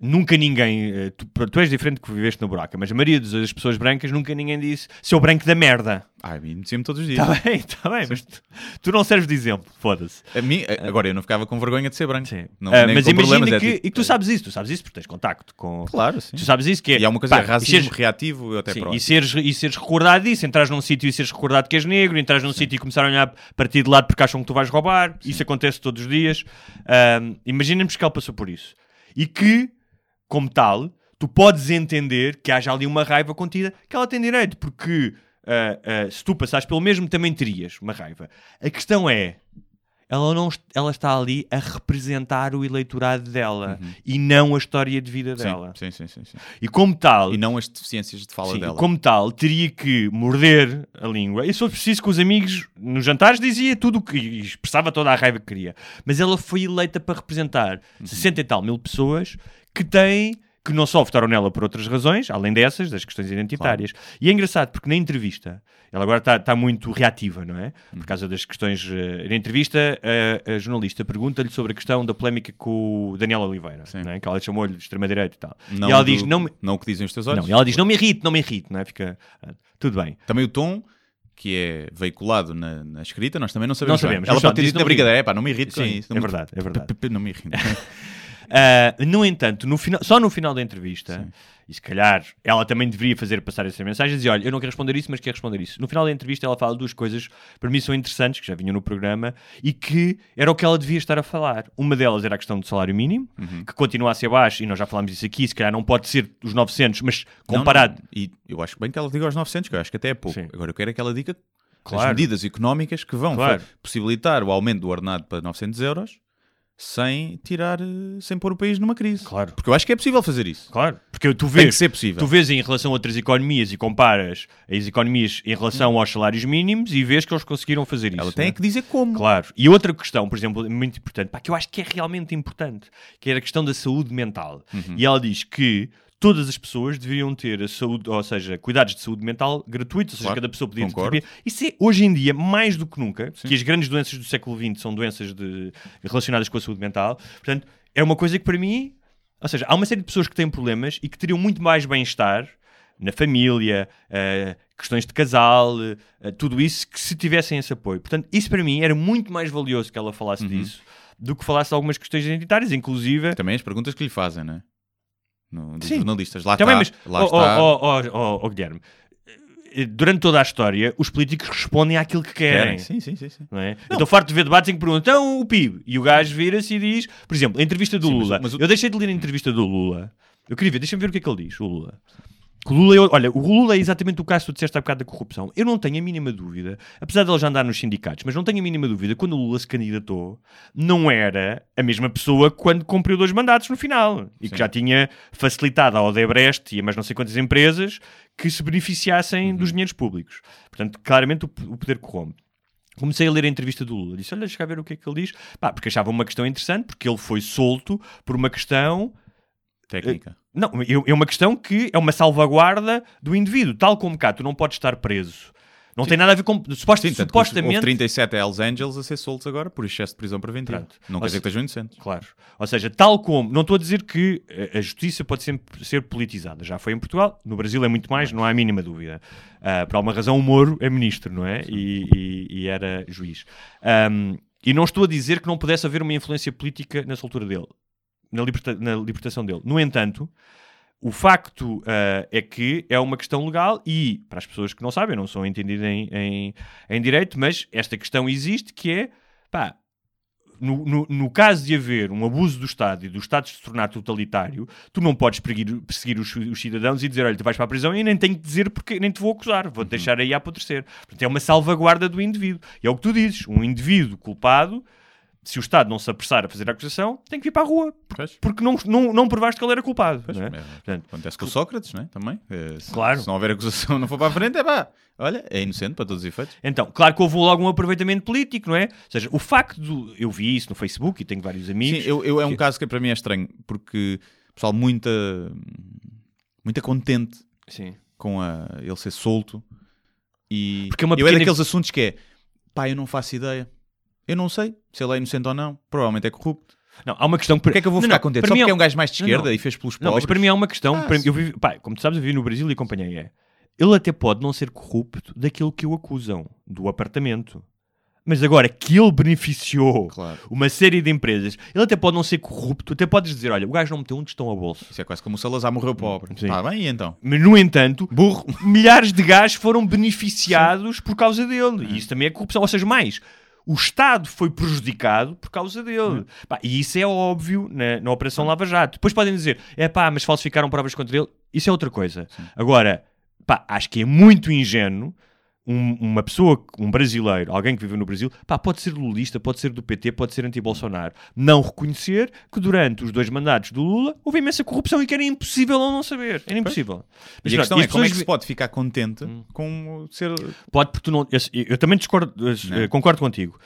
nunca ninguém, eh, tu, tu és diferente que viveste no buraco, mas a maioria das pessoas brancas nunca ninguém disse seu branco da merda. Ai, me metia-me todos os dias. Está bem, está bem, mas tu, tu não serves de exemplo, foda-se. A mim, agora, eu não ficava com vergonha de ser branco. Sim. Não, Ah, mas imagina problemas, é que, tipo- e que tu sabes isso, tu sabes isso porque tens contacto com... Claro, sim. Tu sabes isso que é... E há uma coisa, pá, é racismo seres- reativo até Sim, próximo. e seres, e seres recordado disso, entras num sítio e seres recordado que és negro, entras num sítio e começar a olhar para ti de lado porque acham que tu vais roubar, isso acontece todos os dias. Ahm, Imaginemos que ela passou por isso. E que, como tal, tu podes entender que haja ali uma raiva contida que ela tem direito, porque ah, ah, se tu passares pelo mesmo também terias uma raiva. A questão é. Ela, não, ela está ali a representar o eleitorado dela e não a história de vida Sim, dela. sim, sim, sim, sim. E como tal, E não as deficiências de fala Sim, dela. como tal, teria que morder a língua. E se fosse preciso com os amigos, nos jantares, dizia tudo o que e expressava toda a raiva que queria. Mas ela foi eleita para representar Uhum. 60 e tal mil pessoas que têm. Que não só votaram nela por outras razões, além dessas, das questões identitárias. E é engraçado porque na entrevista, ela agora está está muito reativa, não é? Por causa das questões. eh, na entrevista, a, a jornalista pergunta-lhe sobre a questão da polémica com o Daniel Oliveira, é? que ela chamou-lhe de extrema-direita e tal. Não e ela do- diz: não, me- não o que dizem os teus olhos. não, e ela diz: não me irrite, não me irrite, não é? Fica. ah, Tudo bem. Também o tom que é veiculado na, na escrita, nós também não sabemos. Não bem. sabemos, Ela pode ter dito na brincadeira, é pá, não me irrito com Sim, isso. é verdade, é verdade. Não me irrito. Ah, no entanto, no final, só no final da entrevista, e se calhar ela também deveria fazer passar essa mensagem, dizer: Olha, eu não quero responder isso, mas quero responder isso. No final da entrevista, ela fala duas coisas que para mim são interessantes, que já vinham no programa, e que era o que ela devia estar a falar. Uma delas era a questão do salário mínimo, Uhum. que continua a ser baixo, e nós já falámos disso aqui, se calhar não pode ser os 900, mas Não, comparado. não. E eu acho bem que ela diga aos 900, que eu acho que até é pouco. Sim. Agora eu quero é que ela diga Claro. As medidas económicas que vão Claro. possibilitar o aumento do ordenado para 900 euros sem tirar, eh, sem pôr o país numa crise. Claro. Porque eu acho que é possível fazer isso. Claro, porque tu Tem vês, que ser possível. tu vês em relação a outras economias e comparas as economias em relação aos salários mínimos e vês que eles conseguiram fazer isso. Ela tem é? que dizer como. Claro. E outra questão, por exemplo, muito importante, pá, que eu acho que é realmente importante, que é a questão da saúde mental. Uhum. E ela diz que todas as pessoas deveriam ter a saúde, ou seja, cuidados de saúde mental gratuitos, ou seja, Claro, cada pessoa podia ter. Isso é, hoje em dia, mais do que nunca, que as grandes doenças do século XX são doenças de- relacionadas com a saúde mental. Portanto, é uma coisa que para mim, ou seja, há uma série de pessoas que têm problemas e que teriam muito mais bem-estar na família, eh, questões de casal, eh, tudo isso, que se tivessem esse apoio. Portanto, isso para mim era muito mais valioso que ela falasse Uhum. disso do que falasse de algumas questões identitárias, inclusive. Também as perguntas que lhe fazem, não é? No, dos Sim. jornalistas. Lá Também, está. mas, lá está. ó, ó, ó, Guilherme, eh, durante toda a história, os políticos respondem àquilo que querem. Sim, sim, sim. sim. Não é? Eu estou farto de ver debates em que perguntam então o PIB. E o gajo vira-se e diz, por exemplo, a entrevista do Sim, mas- Lula. mas o- Eu deixei de ler a entrevista do Lula. Eu queria ver, deixa-me ver o que é que ele diz, o Lula. Que o Lula é, olha, o Lula é exatamente o caso que tu disseste há bocado da corrupção. Eu não tenho a mínima dúvida, apesar de ele já andar nos sindicatos, mas não tenho a mínima dúvida, quando o Lula se candidatou, não era a mesma pessoa quando cumpriu dois mandatos no final. E que já tinha facilitado a Odebrecht e a mais não sei quantas empresas que se beneficiassem dos dinheiros públicos. Portanto, claramente o, o poder corrompe. Comecei a ler a entrevista do Lula. Disse: Olha, deixa cá ver o que é que ele diz. Pá, porque achava uma questão interessante, porque ele foi solto por uma questão. Técnica. Não, é uma questão que é uma salvaguarda do indivíduo. Tal como cá, tu não podes estar preso. Não tem nada a ver com. Supost, Sim, supostamente. houve 37 Hells Angels a ser soltos agora por excesso de prisão preventiva. Pronto. Não Ou quer dizer se- que estejam inocentes. Claro. Ou seja, tal como. Não estou a dizer que a- a justiça pode sempre ser politizada. Já foi em Portugal, no Brasil é muito mais, não há a mínima dúvida. Ah, por alguma razão, o Moro é ministro, não é? E, e- e era juiz. Ahm, e não estou a dizer que não pudesse haver uma influência política na soltura dele, na, liberta- na libertação dele. No entanto. O facto ah, é que é uma questão legal e, para as pessoas que não sabem, não sou entendido em, em, em direito, mas esta questão existe que é, pá, no, no, no caso de haver um abuso do Estado e do Estado se tornar totalitário, tu não podes perseguir, perseguir os, os cidadãos e dizer, olha, tu vais para a prisão e nem tenho que dizer porque nem te vou acusar, vou-te deixar aí a apodrecer. Portanto, é uma salvaguarda do indivíduo. E é o que tu dizes, um indivíduo culpado, se o Estado não se apressar a fazer a acusação, tem que vir para a rua, Pois. porque não, não, não provaste que ele era culpado. não é? É, Portanto, Acontece com o Sócrates, não é? Também. É, se, Claro. Se não houver acusação, não for para a frente, é pá. Olha, é inocente para todos os efeitos. Então, claro que houve logo um aproveitamento político, não é? Ou seja, o facto do. Eu vi isso no Facebook e tenho vários amigos. Sim, eu, eu- é um que- caso que para mim é estranho, porque o pessoal muita, muita contente Sim. com a, ele ser solto. E Porque é uma eu é daqueles assuntos que é pá, eu não faço ideia. Eu não sei se ele é inocente ou não. Provavelmente é corrupto. Não, há uma questão. Porquê é que eu vou Não, ficar não, contente? Só mim porque é um- um gajo mais de Não, esquerda não. e fez pelos Não, pobres. mas para mim há uma questão. Ah, mim- eu sim. vivi, pá, como tu sabes, eu vivi no Brasil e acompanhei. É. Ele até pode não ser corrupto daquilo que o acusam, do apartamento. Mas agora que ele beneficiou Claro. uma série de empresas, ele até pode não ser corrupto, até podes dizer: olha, o gajo não meteu um tostão a bolso. Isso é quase como o Salazar morreu pobre. Sim. Está bem, e então? Mas, no entanto, Burro. milhares de gajos foram beneficiados por causa dele. E isso também é corrupção. Ou seja, mais, o Estado foi prejudicado por causa dele. Pá, e isso é óbvio na, na Operação Lava Jato. Depois podem dizer, é pá, mas falsificaram provas contra ele. Isso é outra coisa. Agora, pá, acho que é muito ingênuo um- uma pessoa, um brasileiro, alguém que vive no Brasil, pá, pode ser lulista, pode ser do PT, pode ser anti-Bolsonaro, não reconhecer que durante os dois mandatos do Lula houve imensa corrupção e que era impossível não saber. Era impossível. Mas E a questão e é como é que se pode ficar contente com ser. Pode, porque tu não. Eu, eu também discordo, eu, eh, concordo contigo.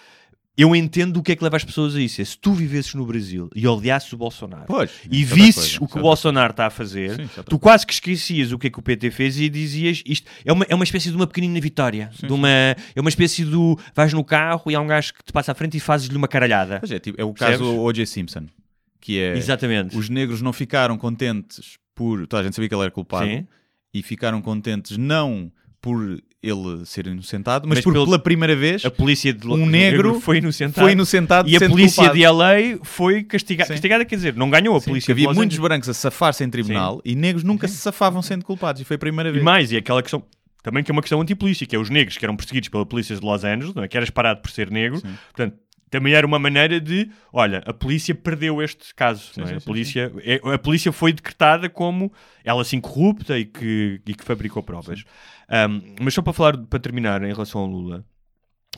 Eu entendo o que é que leva as pessoas a isso. É se tu vivesses no Brasil e odiasses o Bolsonaro Pois, e é visses coisa, o que é o Bolsonaro está a fazer, Sim, é tu quase que esquecias o que é que o PT fez e dizias isto. É uma, é uma espécie de uma pequenina vitória. de uma, é uma espécie do. vais no carro e há um gajo que te passa à frente e fazes-lhe uma caralhada. Pois é, tipo, é o Percebes? caso O.J. Simpson, que é Exatamente. os negros não ficaram contentes por. Toda a gente sabia que ele era culpado Sim. e ficaram contentes não por ele ser inocentado, mas, Mas por pelo- pela primeira vez A polícia de um negro foi inocentado. foi inocentado E a polícia culpado. de LA foi castigada. Sim. Castigada quer dizer, não ganhou a Sim, polícia havia muitos Angeles. brancos a safar-se em tribunal e negros nunca se safavam sendo culpados e foi a primeira E vez. mais, e aquela questão também que é uma questão antipolícia, que é os negros que eram perseguidos pela polícia de Los Angeles, não é? que eras parado por ser negro, portanto, também era uma maneira de, olha, a polícia perdeu este caso, não é? sim, a, sim, polícia, é- a polícia foi decretada como ela assim corrupta e que, e que fabricou provas. Um, mas só para falar, para terminar em relação ao Lula,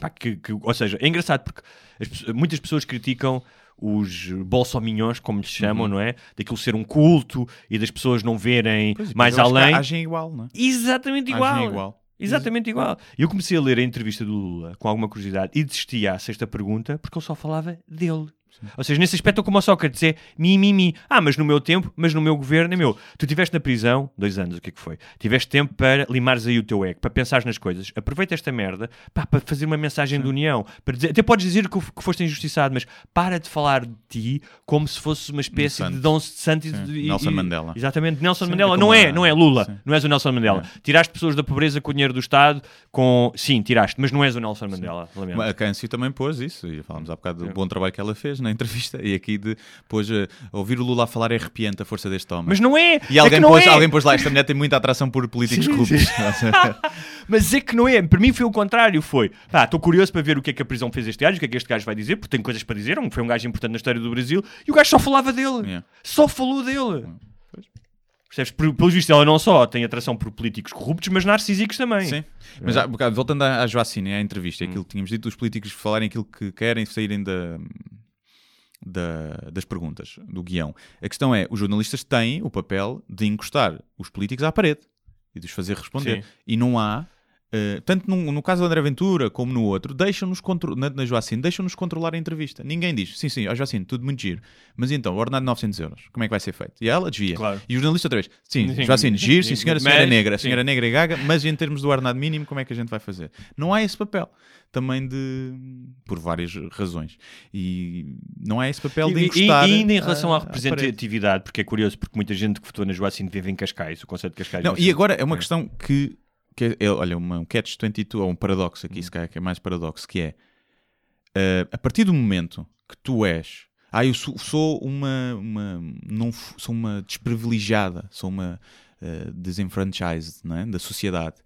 Pá, que, que- ou seja, é engraçado porque as muitas pessoas criticam os bolsominhões, como lhes chamam, não é? Daquilo ser um culto e das pessoas não verem Uhum. Pois, mais além. Agem igual, não é? Exatamente igual. Agem igual. Exatamente igual. Eu comecei a ler a entrevista do Lula com alguma curiosidade e desisti à sexta pergunta porque ele só falava dele. Ou seja, nesse aspecto, é como o Sócrates é mi, mi, mi. Ah, mas no meu tempo, mas no meu governo é meu. Tu estiveste na prisão, dois anos, o que é que foi? Tiveste tempo para limares aí o teu ego, para pensares nas coisas. Aproveita esta merda pá, para fazer uma mensagem de união. Para dizer, até podes dizer que, que foste injustiçado, mas para de falar de ti como se fosse uma espécie santo. de Dom Santos Sim. e- Nelson Mandela. Exatamente, Nelson Sim, Mandela. é não é, a- não é Lula. sim. Não és o Nelson Mandela. Tiraste pessoas da pobreza com o dinheiro do Estado, com. Sim, tiraste, mas não és o Nelson Mandela. Lamento. A Câncio também pôs isso, e falámos há bocado do bom trabalho que ela fez na entrevista, e aqui de pôs eh, ouvir o Lula falar é arrepiante a força deste homem. Mas não é! e é alguém, não pôs, é. alguém pôs lá, esta mulher tem muita atração por políticos Sim, corruptos. Mas é que não é. Para mim foi o contrário. Foi, pá, estou curioso para ver o que é que a prisão fez este gajo, o que é que este gajo vai dizer, porque tem coisas para dizer. Foi um gajo importante na história do Brasil e o gajo só falava dele. Yeah. Só falou dele. Pois. Percebes? Pelo visto, ela não só tem atração por políticos corruptos, mas narcísicos também. Sim. Mas há bocado, voltando à, à Joacine, à entrevista, Hum. aquilo que tínhamos dito, os políticos falarem aquilo que querem, saírem da, da- das perguntas, do guião. A questão é, os jornalistas têm o papel de encostar os políticos à parede e de os fazer responder. Sim. E não há, eh, tanto num- no, caso do André Ventura como no outro, deixam-nos na, na Joacine, deixam-nos controlar a entrevista. Ninguém diz, sim, sim, ó Joacine, tudo muito giro, mas então, o ordenado de 900 euros, como é que vai ser feito? E ela desvia. Claro. E o jornalista outra vez, sim, Sim. Joacine, giro, sim, senhora, a senhora é Mas- negra, a senhora é negra e gaga, mas em termos do ordenado mínimo, como é que a gente vai fazer? Não há esse papel. Também de. por várias razões. E não há esse papel de E, e- encostar. e ainda em relação à representatividade, porque é curioso, porque muita gente que votou na Joacine vive em Cascais, o conceito de Cascais. Não, não e agora é uma questão que, que é, é, olha, uma, um catch 22, ou um paradoxo aqui, se calhar que é mais paradoxo, que é eh, a partir do momento que tu és, ah, eu sou, sou uma, uma não sou uma desprivilegiada, sou uma eh, desenfranchised não é? da sociedade,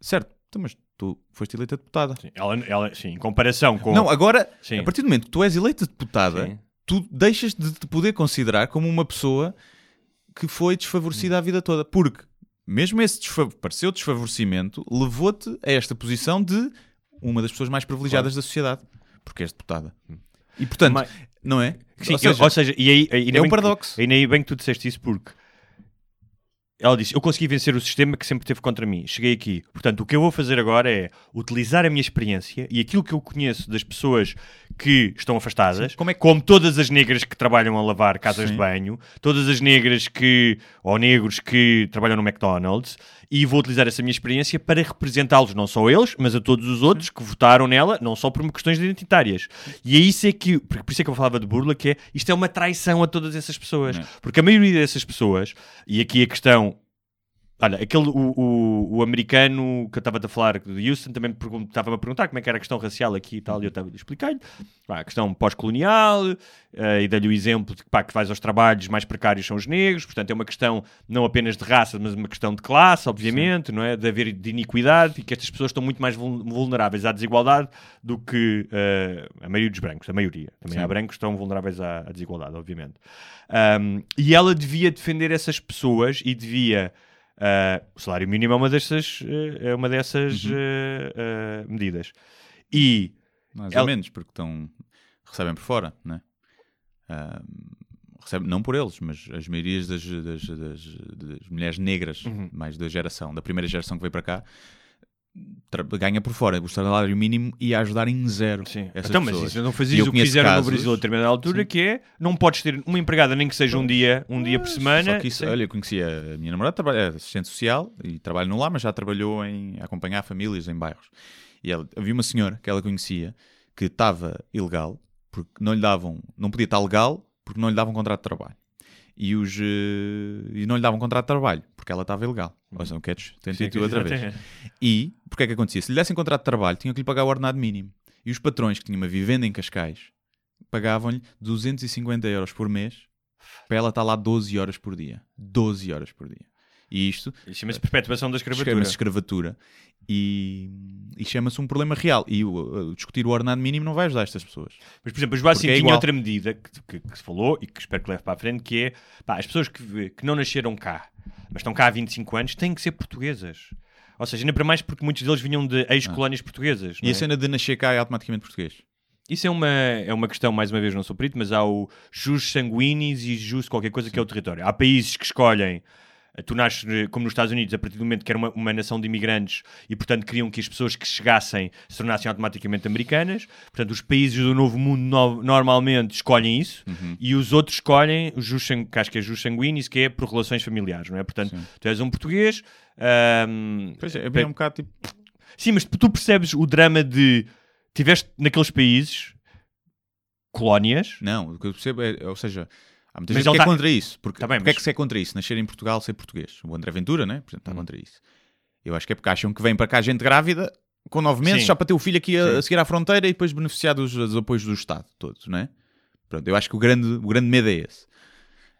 certo? Então, mas tu foste eleita deputada. Sim, ela, ela, sim, em comparação com. Não, agora, Sim. a partir do momento que tu és eleita deputada, Sim. tu deixas de te poder considerar como uma pessoa que foi desfavorecida a vida toda. Porque mesmo esse desfa pareceu desfavorecimento levou-te a esta posição de uma das pessoas mais privilegiadas da sociedade. Porque és deputada. E portanto, Mas- não é? Sim, ou eu- seja, ou seja, e aí, aí é um bem que- paradoxo. ainda bem que tu disseste isso porque ela disse: Eu consegui vencer o sistema que sempre teve contra mim. Cheguei aqui. Portanto, o que eu vou fazer agora é utilizar a minha experiência e aquilo que eu conheço das pessoas que estão afastadas, Como é que- como todas as negras que trabalham a lavar casas Sim. de banho, todas as negras que, ou negros que trabalham no McDonald's, e vou utilizar essa minha experiência para representá-los, não só eles, mas a todos os outros que votaram nela, não só por questões identitárias. E é isso é que, por isso é que eu falava de burla, que é, isto é uma traição a todas essas pessoas. É. Porque a maioria dessas pessoas, e aqui a questão Olha, aquele, o, o, o americano que eu estava a falar de Houston também estava-me a perguntar como é que era a questão racial aqui e tal, e eu estava a explicar-lhe a questão pós-colonial eh, e dei-lhe o exemplo de que, pá, que vais aos trabalhos mais precários são os negros, portanto é uma questão não apenas de raça, mas uma questão de classe, obviamente, não é? De haver de iniquidade e que estas pessoas estão muito mais vul- vulneráveis à desigualdade do que eh, a maioria dos brancos, a maioria. Também Sim. há brancos que estão vulneráveis à, à desigualdade, obviamente. Um, e ela devia defender essas pessoas e devia. Uh, o salário mínimo é uma dessas, uh, é uma dessas Uhum. uh, uh, medidas. E mais ela- ou menos, porque estão, recebem por fora, não é? Ah, recebem, não por eles, mas as maiorias das, das, das- das mulheres negras, Uhum. mais da geração, da primeira geração que veio para cá, ganha por fora. O salário mínimo ia ajudar em zero Sim. Então, mas pessoas. isso não fazias eu o que fizeram casos- no Brasil a determinada altura, que é não podes ter uma empregada nem que seja um dia, um dia por semana. Só que isso, sem- olha, eu conhecia a minha namorada, trabalha, é assistente social e trabalha no lar, mas já trabalhou em acompanhar famílias em bairros. E ela, havia uma senhora que ela conhecia que estava ilegal porque não lhe davam, não podia estar legal porque não lhe davam contrato de trabalho. E, os, eh, e não lhe davam contrato de trabalho porque ela estava ilegal. Ou seja, um catch, tentei Sim, outra vez. E, porque é que acontecia? Se lhe dessem contrato de trabalho, tinham que lhe pagar o ordenado mínimo. E os patrões que tinham uma vivenda em Cascais pagavam-lhe 250 euros por mês para ela estar lá 12 horas por dia. 12 horas por dia. E isto chama-se perpetuação da escravatura. chama-se escravatura e, e chama-se um problema real. E o discutir o ordenado mínimo não vai ajudar estas pessoas. Mas, por exemplo, a Joacim é tinha outra medida que, que- que se falou e que espero que leve para a frente, que é pá, as pessoas que, que não nasceram cá, mas estão cá há 25 anos, têm que ser portuguesas. Ou seja, ainda para mais porque muitos deles vinham de ex-colónias portuguesas. E não a é? cena de nascer cá é automaticamente português. Isso é uma, é uma questão, mais uma vez, não sou perito, mas há o jus sanguinis e jus qualquer coisa que é o território. Há países que escolhem, tu nasces eh, como nos Estados Unidos, a partir do momento que era uma, uma nação de imigrantes e, portanto, queriam que as pessoas que chegassem se tornassem automaticamente americanas. Portanto, os países do Novo Mundo no- normalmente escolhem isso Uhum. e os outros escolhem o jus, que acho que é jus sanguinis, que é por relações familiares, não é? Portanto, Sim. tu és um português... ahm, Pois é, é bem um bocado tipo. Sim, mas tu percebes o drama de tiveste naqueles países colónias Não, o que eu percebo é, ou seja, há muita Mas gente que é tá- contra isso. Porque, Tá bem, porque é mas- que se é contra isso? Nascer em Portugal ser português. O André Ventura, né? Por exemplo, está Hum. contra isso. Eu acho que é porque acham que vem para cá gente grávida com nove meses Sim. só para ter o filho aqui a, Sim. a seguir à fronteira e depois beneficiar dos, dos apoios do Estado todos, não é? Pronto, eu acho que o grande, o grande medo é esse.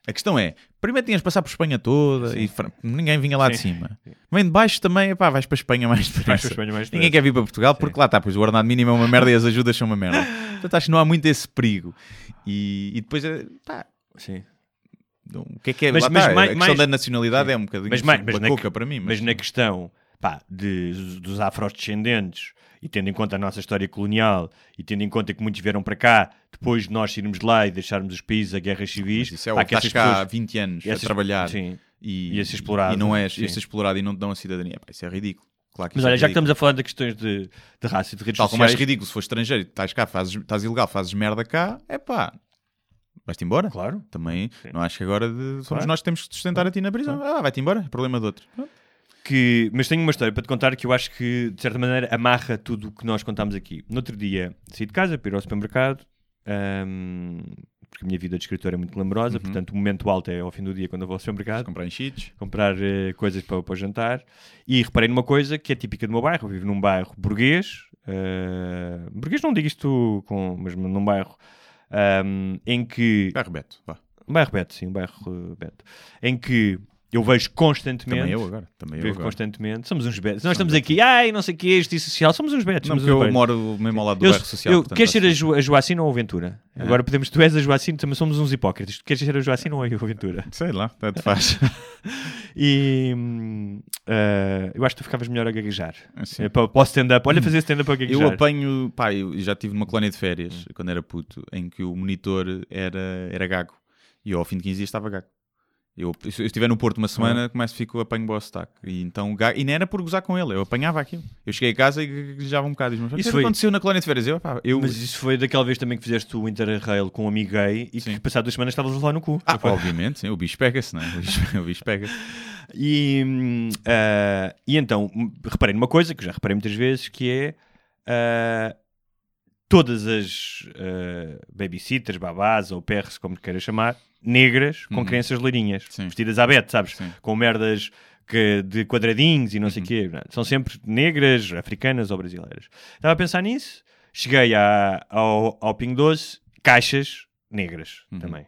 A questão é, primeiro tinhas de passar por Espanha toda e Fran- ninguém vinha lá de Sim. cima. Vem de baixo também, pá, vais para a Espanha mais depressa. Ninguém quer vir para Portugal porque lá está, pois o ordenado mínimo é uma merda e as ajudas são uma merda. Portanto, acho que não há muito esse perigo. E, e depois, é, pá, Sim. o que é que é? Mas- mas mais- a questão mais- da nacionalidade é um bocadinho Mas assim, mas uma na para mim. Mas na questão pá, de, dos afrodescendentes e tendo em conta a nossa história colonial e tendo em conta que muitos vieram para cá depois de nós irmos lá e deixarmos os países a guerras civis, Mas isso é pá, o que estás cá há pessoas- 20 anos essas- a trabalhar Sim. e, e a ser explorado, e não és, sim. e a ser explorado e não te dão a cidadania. Pá, isso é ridículo. Claro que Mas isso olha, é já que estamos a falar de questões de, de raça e de redes Tal como és sociais... ridículo, se for estrangeiro estás cá, fazes, estás ilegal, fazes merda cá, é pá, vais-te embora. Claro. Também, Sim. não acho que agora de- somos Claro. nós que temos que te sustentar a ti na prisão. Ah, vai-te embora, é problema de outro. que, mas tenho uma história para te contar que eu acho que, de certa maneira, amarra tudo o que nós contámos aqui. No outro dia, saí de casa para ir ao supermercado, ahm, porque a minha vida de escritor é muito glamourosa, Uhum. portanto, o momento alto é ao fim do dia quando eu vou ao supermercado, Comprar enchidos. comprar eh, coisas para, para o jantar. E reparei numa coisa que é típica do meu bairro. Eu vivo num bairro burguês, eh, burguês não digo isto com, mas num bairro ahm, em que Vai, Roberto, vá. um bairro Beto, sim, um bairro eh, Beto, em que eu vejo constantemente Também eu agora. Também eu Vivo agora. constantemente. Somos uns betos. Nós estamos aqui, ai, não sei o que, justiça social. Somos uns betos. Não, somos uns eu betos. moro mesmo ao lado do Eu- bairro social. eu- portanto, queres ser a. Jo- a Joacina ou a Ventura? É. Agora podemos, tu és a Joacina, também somos uns hipócritas. Tu queres ser a Joacina ou a Ventura? Sei lá, tanto faz. E hum, eh, eu acho que tu ficavas melhor a gaguejar. Assim. Eh, para, para o stand-up. Olha, fazer stand-up a gaguejar. Eu apanho, pá, eu já tive numa colónia de férias, quando era puto, em que o monitor era, era gago. E eu, ao fim de 15 dias, estava gago. Eu, se eu estiver no Porto uma semana, começo, fico, apanho boa sotaque. E então, e nem era por gozar com ele, eu apanhava aquilo. Eu cheguei a casa e gaguejava um bocado. O que Isso é que foi- aconteceu na colónia de férias? Eu, pá, eu... Mas isso foi daquela vez também que fizeste o Interrail com um amigo gay e Sim. que passado duas semanas estavas lá no cu. Ah, Não obviamente, sim, o bicho pega-se, não é? O bicho, o pega-se. E, ah, e então, hum, reparei numa coisa que já reparei muitas vezes, que é ah, todas as ah, babysitters, babás ou perres, como queiras chamar, negras com Uhum. crianças loirinhas, Sim. vestidas à bete, sabes? Sim. Com merdas que, de quadradinhos e não Uhum. sei o quê. não é? São sempre negras, africanas ou brasileiras. Estava a pensar nisso, cheguei à- ao, ao Pingo Doce, caixas negras Uhum. também.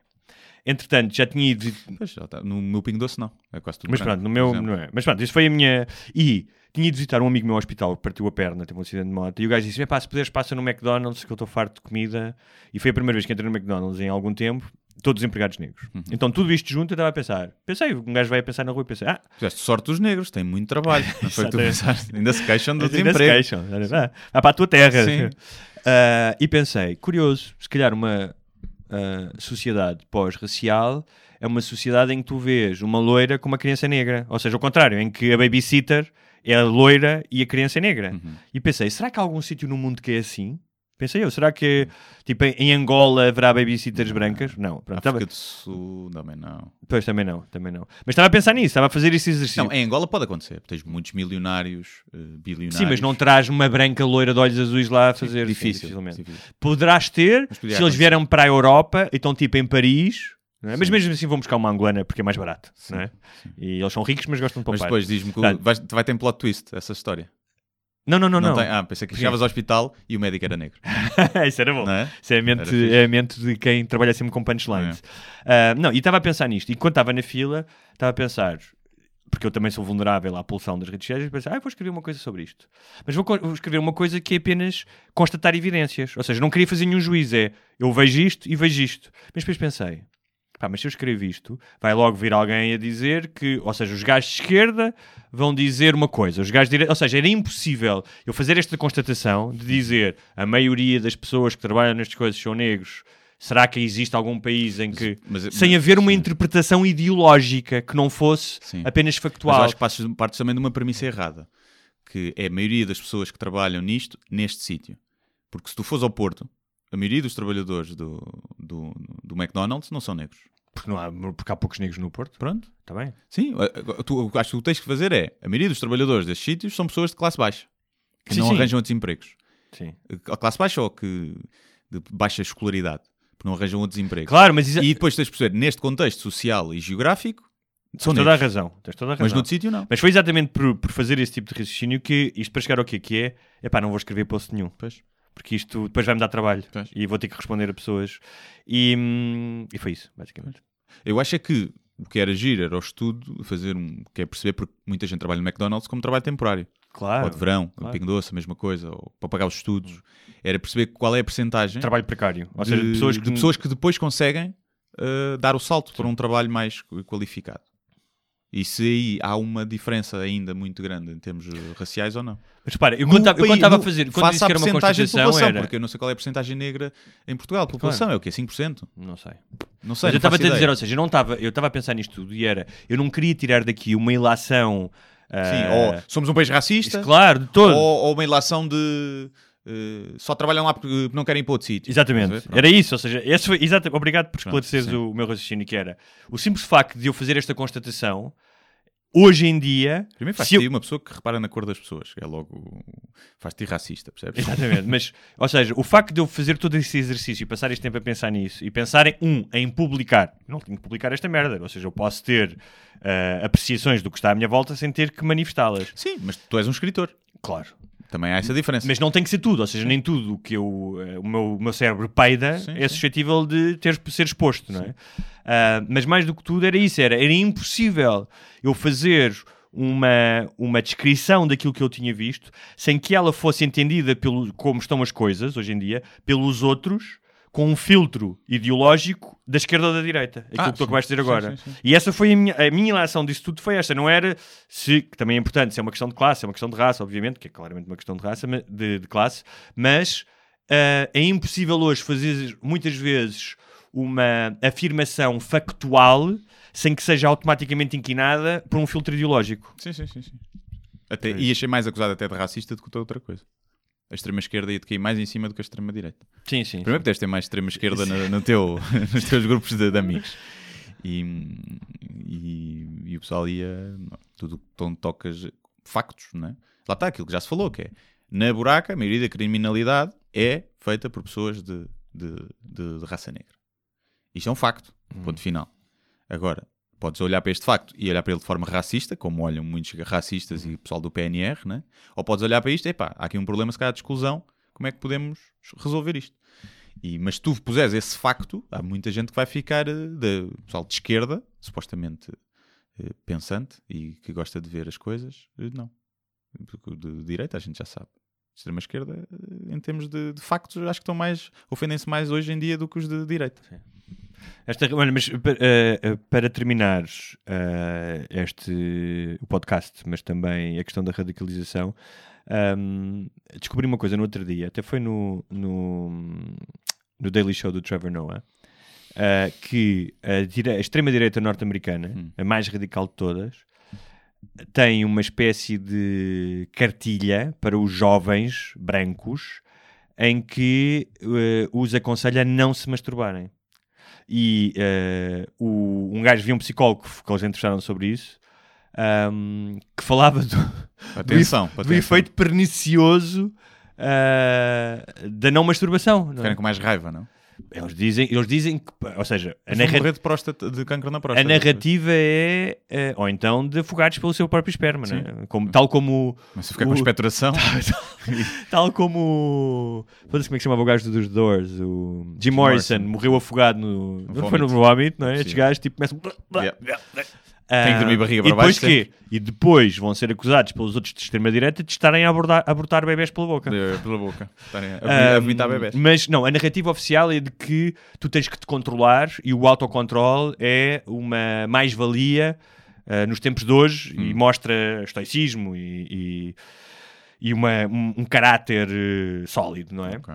Entretanto, já tinha ido Pois, já está. No meu pingo doce, não. É quase tudo mas branco, pronto, no meu não é. Mas pronto, isso foi a minha. E tinha ido visitar um amigo meu ao hospital que partiu a perna, teve um acidente de moto. E o gajo disse: pá, se puderes, passa no McDonald's, que eu estou farto de comida. E foi a primeira vez que entrei no McDonald's em algum tempo, todos os empregados negros. Uhum. Então tudo isto junto eu estava a pensar. Pensei, um gajo vai a pensar na rua e pensei: ah, Fizeste sorte dos negros, têm muito trabalho. Não foi tu pensaste. Ainda se queixam do ainda se desemprego. queixam. Ah, para a tua terra. Sim. Ah, e pensei: curioso, se calhar uma sociedade pós-racial é uma sociedade em que tu vês uma loira com uma criança negra. Ou seja, ao contrário, em que a babysitter é a loira e a criança é negra. Uhum. E pensei, será que há algum sítio no mundo que é assim? Pensei eu, será que tipo, em Angola haverá babysitters brancas? Não, pronto, estava- África do Sul, também não. Pois também não, também não. Mas estava a pensar nisso, estava a fazer esse exercício. Não, em Angola pode acontecer. Tens muitos milionários, eh, bilionários. Sim, mas não traz uma branca loira de olhos azuis lá a fazer. Difícil. dificilmente. difícil. Poderás ter Mas se podia eles acontecer. vieram para a Europa e estão tipo em Paris. não é? Mas Sim. mesmo assim vão buscar uma angolana porque é mais barato. Não é? E eles são ricos, mas gostam de Mas poupar. depois diz-me que vais- vai ter um plot twist essa história. Não, não, não. não. tem- ah, pensei que chegavas ao hospital e o médico era negro. Isso era bom. Não é? Isso é a, mente, é a mente de quem trabalha sempre com punchlines. Ah, não, e estava a pensar nisto. E quando estava na fila, estava a pensar, porque eu também sou vulnerável à pulsão das redes sociais, pensei, ah, vou escrever uma coisa sobre isto. Mas vou, vou escrever uma coisa que é apenas constatar evidências. Ou seja, não queria fazer nenhum juízo. É, eu vejo isto e vejo isto. Mas depois pensei, Pá, mas se eu escrevo isto, vai logo vir alguém a dizer que, ou seja, os gajos de esquerda vão dizer uma coisa, os gajos de direita, ou seja, era impossível eu fazer esta constatação de dizer a maioria das pessoas que trabalham nestas coisas são negros. Será que existe algum país em que, mas- sem mas- haver uma sim. interpretação ideológica que não fosse Sim. apenas Mas factual? eu acho que partes, partes também de uma premissa errada. Que é a maioria das pessoas que trabalham nisto, neste sítio. Porque se tu fores ao Porto, a maioria dos trabalhadores do, do, do McDonald's não são negros. Porque, não há, porque há poucos negros no Porto, Pronto. está bem? Sim, tu, o que acho que tens que fazer é, a maioria dos trabalhadores destes sítios são pessoas de classe baixa. Que Sim, não sim. arranjam outros empregos. Sim. A classe baixa ou que de baixa escolaridade. Que não arranjam outros empregos. Claro, mas isso, E depois tens de perceber, neste contexto social e geográfico, são tens toda a razão. Tens toda a razão. Mas noutro sítio não. Mas foi exatamente por, por fazer esse tipo de raciocínio que isto para chegar ao quê? Que é, epá, não vou escrever post nenhum. Pois. Porque isto depois vai-me dar trabalho. Pois. E vou ter que responder a pessoas. E, hum, e foi isso, basicamente. Eu acho é que o que era agir era o estudo, fazer um. que é perceber porque muita gente trabalha no McDonald's como trabalho temporário. Claro. ou de verão, claro. Pingo Doce, a mesma coisa, ou para pagar os estudos. Era perceber qual é a percentagem Trabalho precário. Ou de, seja, de pessoas que. de pessoas que depois conseguem uh, dar o salto para um trabalho mais qualificado. E se aí há uma diferença ainda muito grande em termos raciais ou não. Mas repara, eu quando estava- eu a fazer. Quando disse que era uma constatação, era. porque eu não sei qual é a percentagem negra em Portugal. A população é o quê? 5%? Não sei. Não sei. Mas eu não estava a dizer, ou seja, eu não estava, eu estava a pensar nisto tudo e era, eu não queria tirar daqui uma ilação. Sim, ah, ou somos um país racista, Claro, de todo. ou, ou uma ilação de uh, só trabalham lá porque não querem ir para outro sítio. Exatamente, era isso, ou seja, esse foi, exato, obrigado por Pronto, esclareceres sim. o, meu raciocínio que era o simples facto de eu fazer esta constatação, hoje em dia, Primeiro faz-te eu- uma pessoa que repara na cor das pessoas. É logo. Faz-te racista, percebes? Exatamente, mas, ou seja, o facto de eu fazer todo esse exercício e passar este tempo a pensar nisso e pensar em, um, em publicar, não tenho que publicar esta merda, ou seja, eu posso ter ah, apreciações do que está à minha volta sem ter que manifestá-las. Sim, mas tu és um escritor. Claro. Também há essa diferença. Mas não tem que ser tudo, ou seja, nem tudo que eu, eh, o, meu, o meu cérebro peida Sim, é sim. suscetível de ter, ser exposto, não é? Ah, mas mais do que tudo era isso, era, era impossível eu fazer uma, uma descrição daquilo que eu tinha visto sem que ela fosse entendida pelo, como estão as coisas hoje em dia, pelos outros, com um filtro ideológico da esquerda ou da direita. Aquilo Ah, que tu sim, acabaste de dizer sim, agora. sim, sim. E essa foi a minha, a minha ilação disso tudo foi esta, não era se, que também é importante, se é uma questão de classe, se é uma questão de raça, obviamente, que é claramente uma questão de raça, de, de classe, mas ah, é impossível hoje fazer muitas vezes uma afirmação factual sem que seja automaticamente inquinada por um filtro ideológico. Sim, sim, sim. sim. Até, É e achei mais acusado até de racista do que outra coisa. A extrema-esquerda ia-te cair mais em cima do que a extrema-direita. Sim, sim. Primeiro que deves ter mais extrema-esquerda no, no teu, nos teus grupos de, de amigos. E, e, e o pessoal ia... Tudo onde tocas factos, não é? Lá está aquilo que já se falou, que é... Na buraca, a maioria da criminalidade é feita por pessoas de, de, de- de raça negra. Isto é um facto. Ponto final. Agora, podes olhar para este facto e olhar para ele de forma racista, como olham muitos racistas e o pessoal do PNR, né? ou podes olhar para isto, epá, há aqui um problema se calhar de exclusão, como é que podemos resolver isto? E, mas se tu puseres esse facto, há muita gente que vai ficar, eh, de, pessoal de esquerda, supostamente eh, pensante e que gosta de ver as coisas, eh, não. De direita a gente já sabe. Extrema-esquerda, eh, em termos de, de factos, acho que estão mais, ofendem-se mais hoje em dia do que os de direita. Esta, olha, mas eh, eh, para terminar eh, este o podcast, mas também a questão da radicalização, ahm, descobri uma coisa no outro dia, até foi no, no, no Daily Show do Trevor Noah, eh, que a, dire- a extrema-direita norte-americana, Hum. a mais radical de todas, tem uma espécie de cartilha para os jovens brancos em que eh, os aconselha a não se masturbarem. E eh, o, um gajo viu um psicólogo que eles entrevistaram sobre isso ahm, que falava do, Atenção, do atenção. efeito pernicioso ah, da não masturbação. não é? Ficarem com mais raiva, não? Eles, dizem, eles dizem que, ou seja, a, narra- de, próstata, de cancro na a próstata. narrativa é, eh, ou então de afogados pelo seu próprio esperma, Sim. né? como, tal como Mas se ficar com o- expectoração, tal como foda-se como é que chamava o gajo dos Doors o Jim, Jim Morrison, Morrison. morreu afogado no, não foi no vómito. não é? Estes Sim. gajos tipo começam Yeah. Tem que Ah, dormir barriga e para depois baixo quê? E depois vão ser acusados pelos outros de extrema-direita de estarem a abordar, abortar bebés pela boca. De- Pela boca. Estarem a, a vomitar bebés. Mas não, a narrativa oficial é de que tu tens que te controlar e o autocontrole é uma mais-valia ah, nos tempos de hoje Hum. e mostra estoicismo e, e, e uma, um, um caráter eh, sólido, não é? Ok.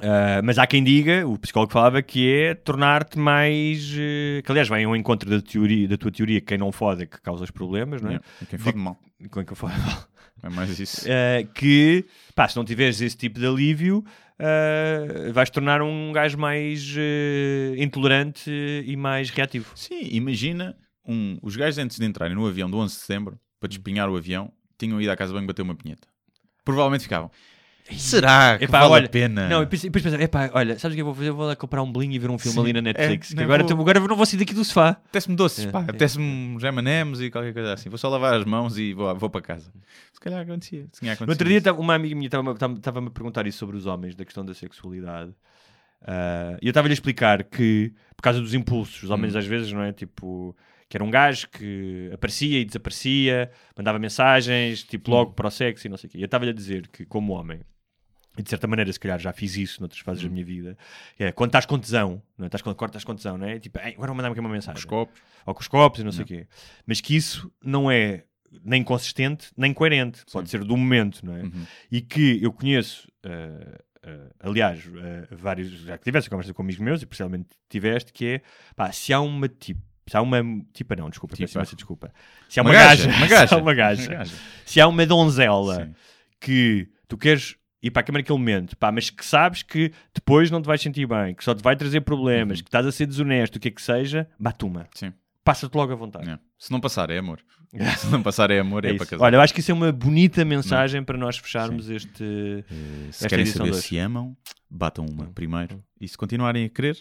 Ah, mas há quem diga, o psicólogo falava, que é tornar-te mais. eh, que aliás vem ao encontro da, teoria, da tua teoria, que quem não fode é que causa os problemas, não é? Yeah. Quem fode mal. Quem que eu falo? É mais isso. Uh, que, pá, se não tiveres esse tipo de alívio, uh, vais tornar um gajo mais uh, intolerante e mais reativo. Sim, imagina um, os gajos antes de entrarem no avião do 11 de setembro para despinhar o avião, tinham ido à casa de banho bater uma pinheta. Provavelmente ficavam. Será que Epá, vale olha, a pena? Não, e depois, depois pensar, epá, olha, sabes o que eu vou fazer? Eu vou lá comprar um bling e ver um filme Sim, ali na Netflix. é, que agora, vou. agora eu não vou sair daqui do sofá. Apetece-me doces, É, pá. é. Apetece-me M&M's e qualquer coisa assim. Vou só lavar as mãos e vou, vou para casa. Se calhar acontecia. Tinha No acontecido outro dia, isso. uma amiga minha estava-me a perguntar isso sobre os homens, da questão da sexualidade. Ah, E eu estava-lhe a explicar que, por causa dos impulsos, os homens às vezes, não é? Tipo, que era um gajo que aparecia e desaparecia, mandava mensagens, tipo, logo para o sexo e não sei o quê. E eu estava-lhe a dizer que, como homem, e de certa maneira, se calhar já fiz isso noutras fases da minha vida, é quando estás com tesão, não é? Estás com, quando estás com tesão, não é? Tipo, "Ei, agora vou mandar-me aqui uma mensagem Os copos. ou com os copos e não sei o quê. Mas que isso não é nem consistente, nem coerente. Pode ser do momento, não é? Uhum. E que eu conheço, eh, eh, aliás, eh, vários, já que tiveste conversa com amigos meus, e parcialmente tiveste, que é, pá, se há uma tipo, se há uma, tipa não, desculpa, peço Tipa. imensa desculpa. Se há uma, Uma gaja, gaja, uma se há gaja. uma gaja, Uma gaja. se há uma donzela Sim. que tu queres ir para a câmara naquele momento, pá, mas que sabes que depois não te vais sentir bem, que só te vai trazer problemas, que estás a ser desonesto, o que é que seja, batuma. Uhum. Sim. Passa-te logo à vontade. É. Se não passar, é amor. Se não passar, é amor, é, É para casar. Olha, eu acho que isso é uma bonita mensagem para nós fecharmos este. Eh, se querem saber dois. se amam, batam uma primeiro. E se continuarem a querer,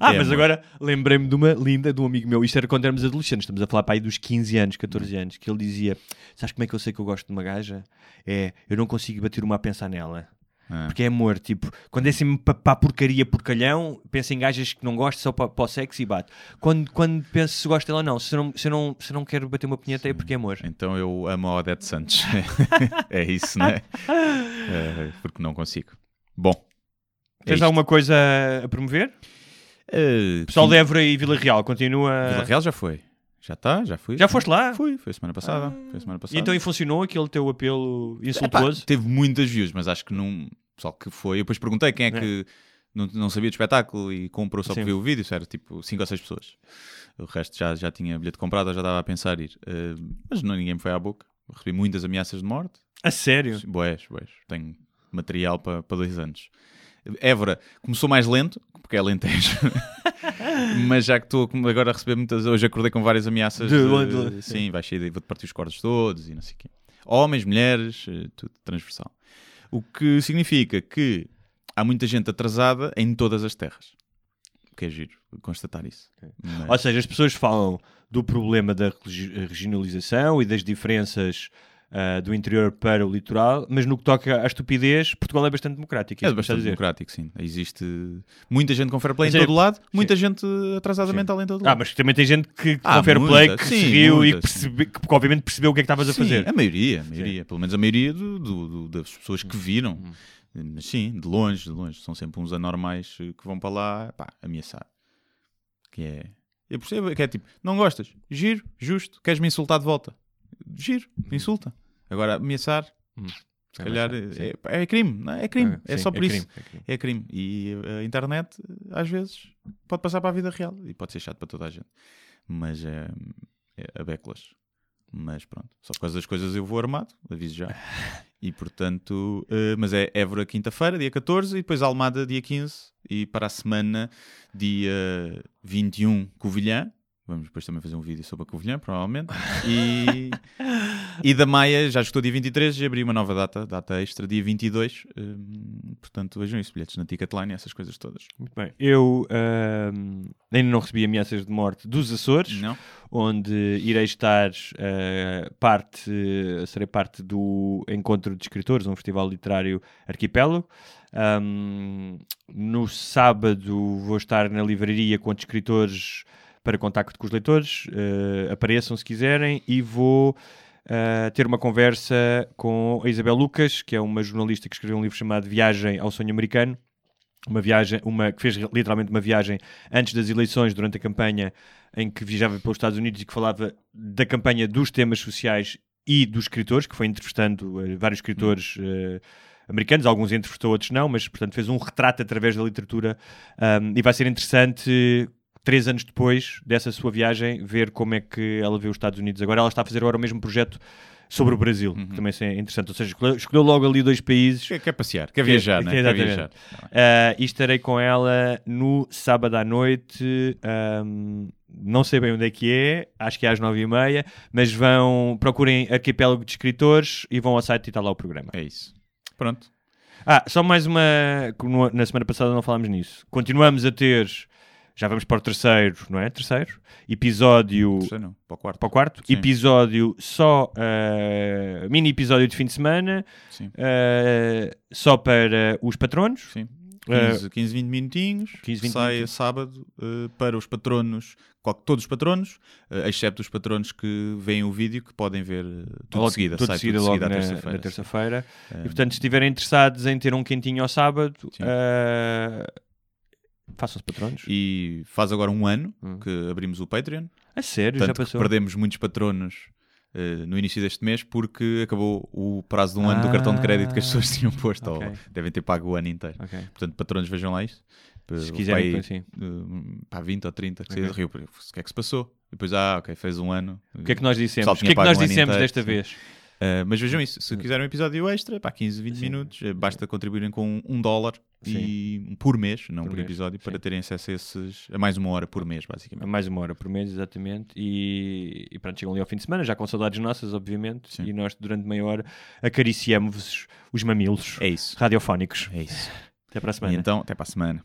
Ah, É, mas agora lembrei-me de uma linda de um amigo meu. Isto era quando éramos adolescentes, estamos a falar para aí dos 15 anos, 14 anos, que ele dizia: Sabes como é que eu sei que eu gosto de uma gaja? É, eu não consigo bater uma a pensar nela. Ah. Porque é amor, tipo, quando é assim para a porcaria, porcalhão, pensa em gajas que não gosto só para, para o sexo e bate. Quando, quando penso se gosta dela, não. Se não, se eu não, se não quero bater uma punheta é porque é amor. então eu amo a Odete Santos. é isso, não é? Porque não consigo. Bom. é Tens isto. alguma coisa a promover? Eh, Pessoal de Évora e Vila Real continua. Vila Real já foi. Já está, já fui. Já foste lá? Fui, foi semana passada. Foi semana E passada. então e funcionou aquele teu apelo Epá, insultuoso? teve muitas views, mas acho que não. Pessoal que foi. Eu depois perguntei quem é É. que não, não sabia do espetáculo e comprou só Sim. para ver o vídeo. Isso era tipo 5 ou 6 pessoas. O resto já, já tinha bilhete comprado, já estava a pensar ir. Eh, mas não, ninguém me foi à boca. Recebi muitas ameaças de morte. A sério? Boés, boés. Tenho material para, para dois anos. Évora começou mais lento, porque é Alentejo. Mas já que estou agora a receber muitas. Hoje acordei com várias ameaças. De- de- de- sim, vai cheio de. Vou-te partir os cordos todos e não sei o quê. Homens, mulheres, eh, tudo transversal. O que significa que há muita gente atrasada em todas as terras. O que é giro constatar isso. Mas- Ou seja, as pessoas falam do problema da regionalização e das diferenças ah, do interior para o litoral, mas no que toca à estupidez, Portugal é bastante democrático. É a bastante democrático, sim. Existe muita gente com fair play Mas em é- todo lado, muita gente atrasadamente Sim. mental em todo Ah, lado. mas também tem gente que Ah, com fair play muita, que sim, se riu e muita, que, percebe, que obviamente percebeu o que é que estavas a Sim, fazer. A maioria, a maioria. Pelo menos a maioria do- do- do- das pessoas que viram. Mas sim, de longe, de longe. São sempre uns anormais que vão para lá pá, ameaçar. Que é. Eu percebo que é tipo, não gostas? Giro, justo. Queres me insultar de volta? Giro, insulta. Agora, ameaçar, se É calhar, fácil, é, é crime, não é? É crime. Ah, é sim, só por isso. crime, é crime. É. E a internet, às vezes, pode passar para a vida real e pode ser chato para toda a gente. Mas é, é a beclas. Mas pronto, só por causa das coisas eu vou armado, aviso já. E portanto, eh, mas é Évora quinta-feira, dia 14, e depois Almada, dia 15, e para a semana, dia 21, Covilhã. Vamos depois também fazer um vídeo sobre a Covilhã, provavelmente. E, e da Maia, já estou dia 23 e abri uma nova data, data extra, dia 22. hum, portanto, vejam isso, bilhetes na Ticketline, essas coisas todas. Muito bem. Eu ahm, ainda não recebi ameaças de morte dos Açores. Não? onde irei estar eh, parte, serei parte do Encontro de Escritores, um festival literário arquipélago. Ahm, no sábado vou estar na livraria com escritores para contacto com os leitores. Uh, apareçam se quiserem e vou uh, ter uma conversa com a Isabel Lucas, que é uma jornalista que escreveu um livro chamado Viagem ao Sonho Americano. Uma viagem, uma, que fez literalmente uma viagem antes das eleições, durante a campanha, em que viajava pelos Estados Unidos e que falava da campanha dos temas sociais e dos escritores, que foi entrevistando uh, vários escritores uh, americanos, alguns entrevistou, outros não, mas portanto fez um retrato através da literatura um, e vai ser interessante três anos depois dessa sua viagem, ver como é que ela vê os Estados Unidos. Agora ela está a fazer agora o mesmo projeto sobre o Brasil, Uhum. que também é interessante. Ou seja, escolheu, escolheu logo ali dois países. Quer, quer passear, quer viajar, né? Quer viajar. Uh, e estarei com ela no sábado à noite. um, não sei bem onde é que é, acho que é às nove e meia, mas vão, procurem Arquipélago de Escritores e vão ao site e está lá o programa. É isso. Pronto. Ah, só mais uma. Na semana passada não falámos nisso. Continuamos a ter. Já vamos para o terceiro, não é? Terceiro. Episódio. Terceiro não, para o quarto. Para o quarto. Sim. Episódio só. ah, mini episódio de fim de semana. Sim. ah, só para os patronos. Sim. Eh, 15, 15, 20 minutinhos. 15, 20 sai minutinhos. sábado eh, para os patronos, todos os patronos, eh, excepto os patronos que veem o vídeo, que podem ver tudo Logo- de seguida. tudo sai seguida tudo logo seguida na, terça-feira. terça-feira. sim. E portanto, se estiverem interessados em ter um quentinho ao sábado, Sim. Façam-se patronos. E faz agora um ano Hum. que abrimos o Patreon. A sério, já Tanto que passou. perdemos muitos patronos eh, no início deste mês porque acabou o prazo de um ano do cartão de crédito que as pessoas tinham posto. ok. ou devem ter pago o ano inteiro. Ok. Portanto, patronos, vejam lá isso. Se quiserem, Pai, sim. eh, pá, 20 ou 30, que Ok. okay. riu. O que é que se passou? E depois, ah, ok, fez um ano. O que é que nós dissemos? O que é que nós um dissemos inteiro, desta sim. vez? Uh, mas vejam isso, se quiserem um episódio extra, pá, 15, 20 Sim. minutos, eh, basta contribuírem com um dólar e, por mês, não Por por, mês, episódio, para sim. terem acesso a, esses, a mais uma hora por mês, basicamente. Mais uma hora por mês, exatamente. E, e pronto, chegam ali ao fim de semana, já com saudades nossas, obviamente. E nós, durante meia hora, acariciamos-vos os mamilos É isso. radiofónicos. É isso. Até para a semana. E então, até para a semana.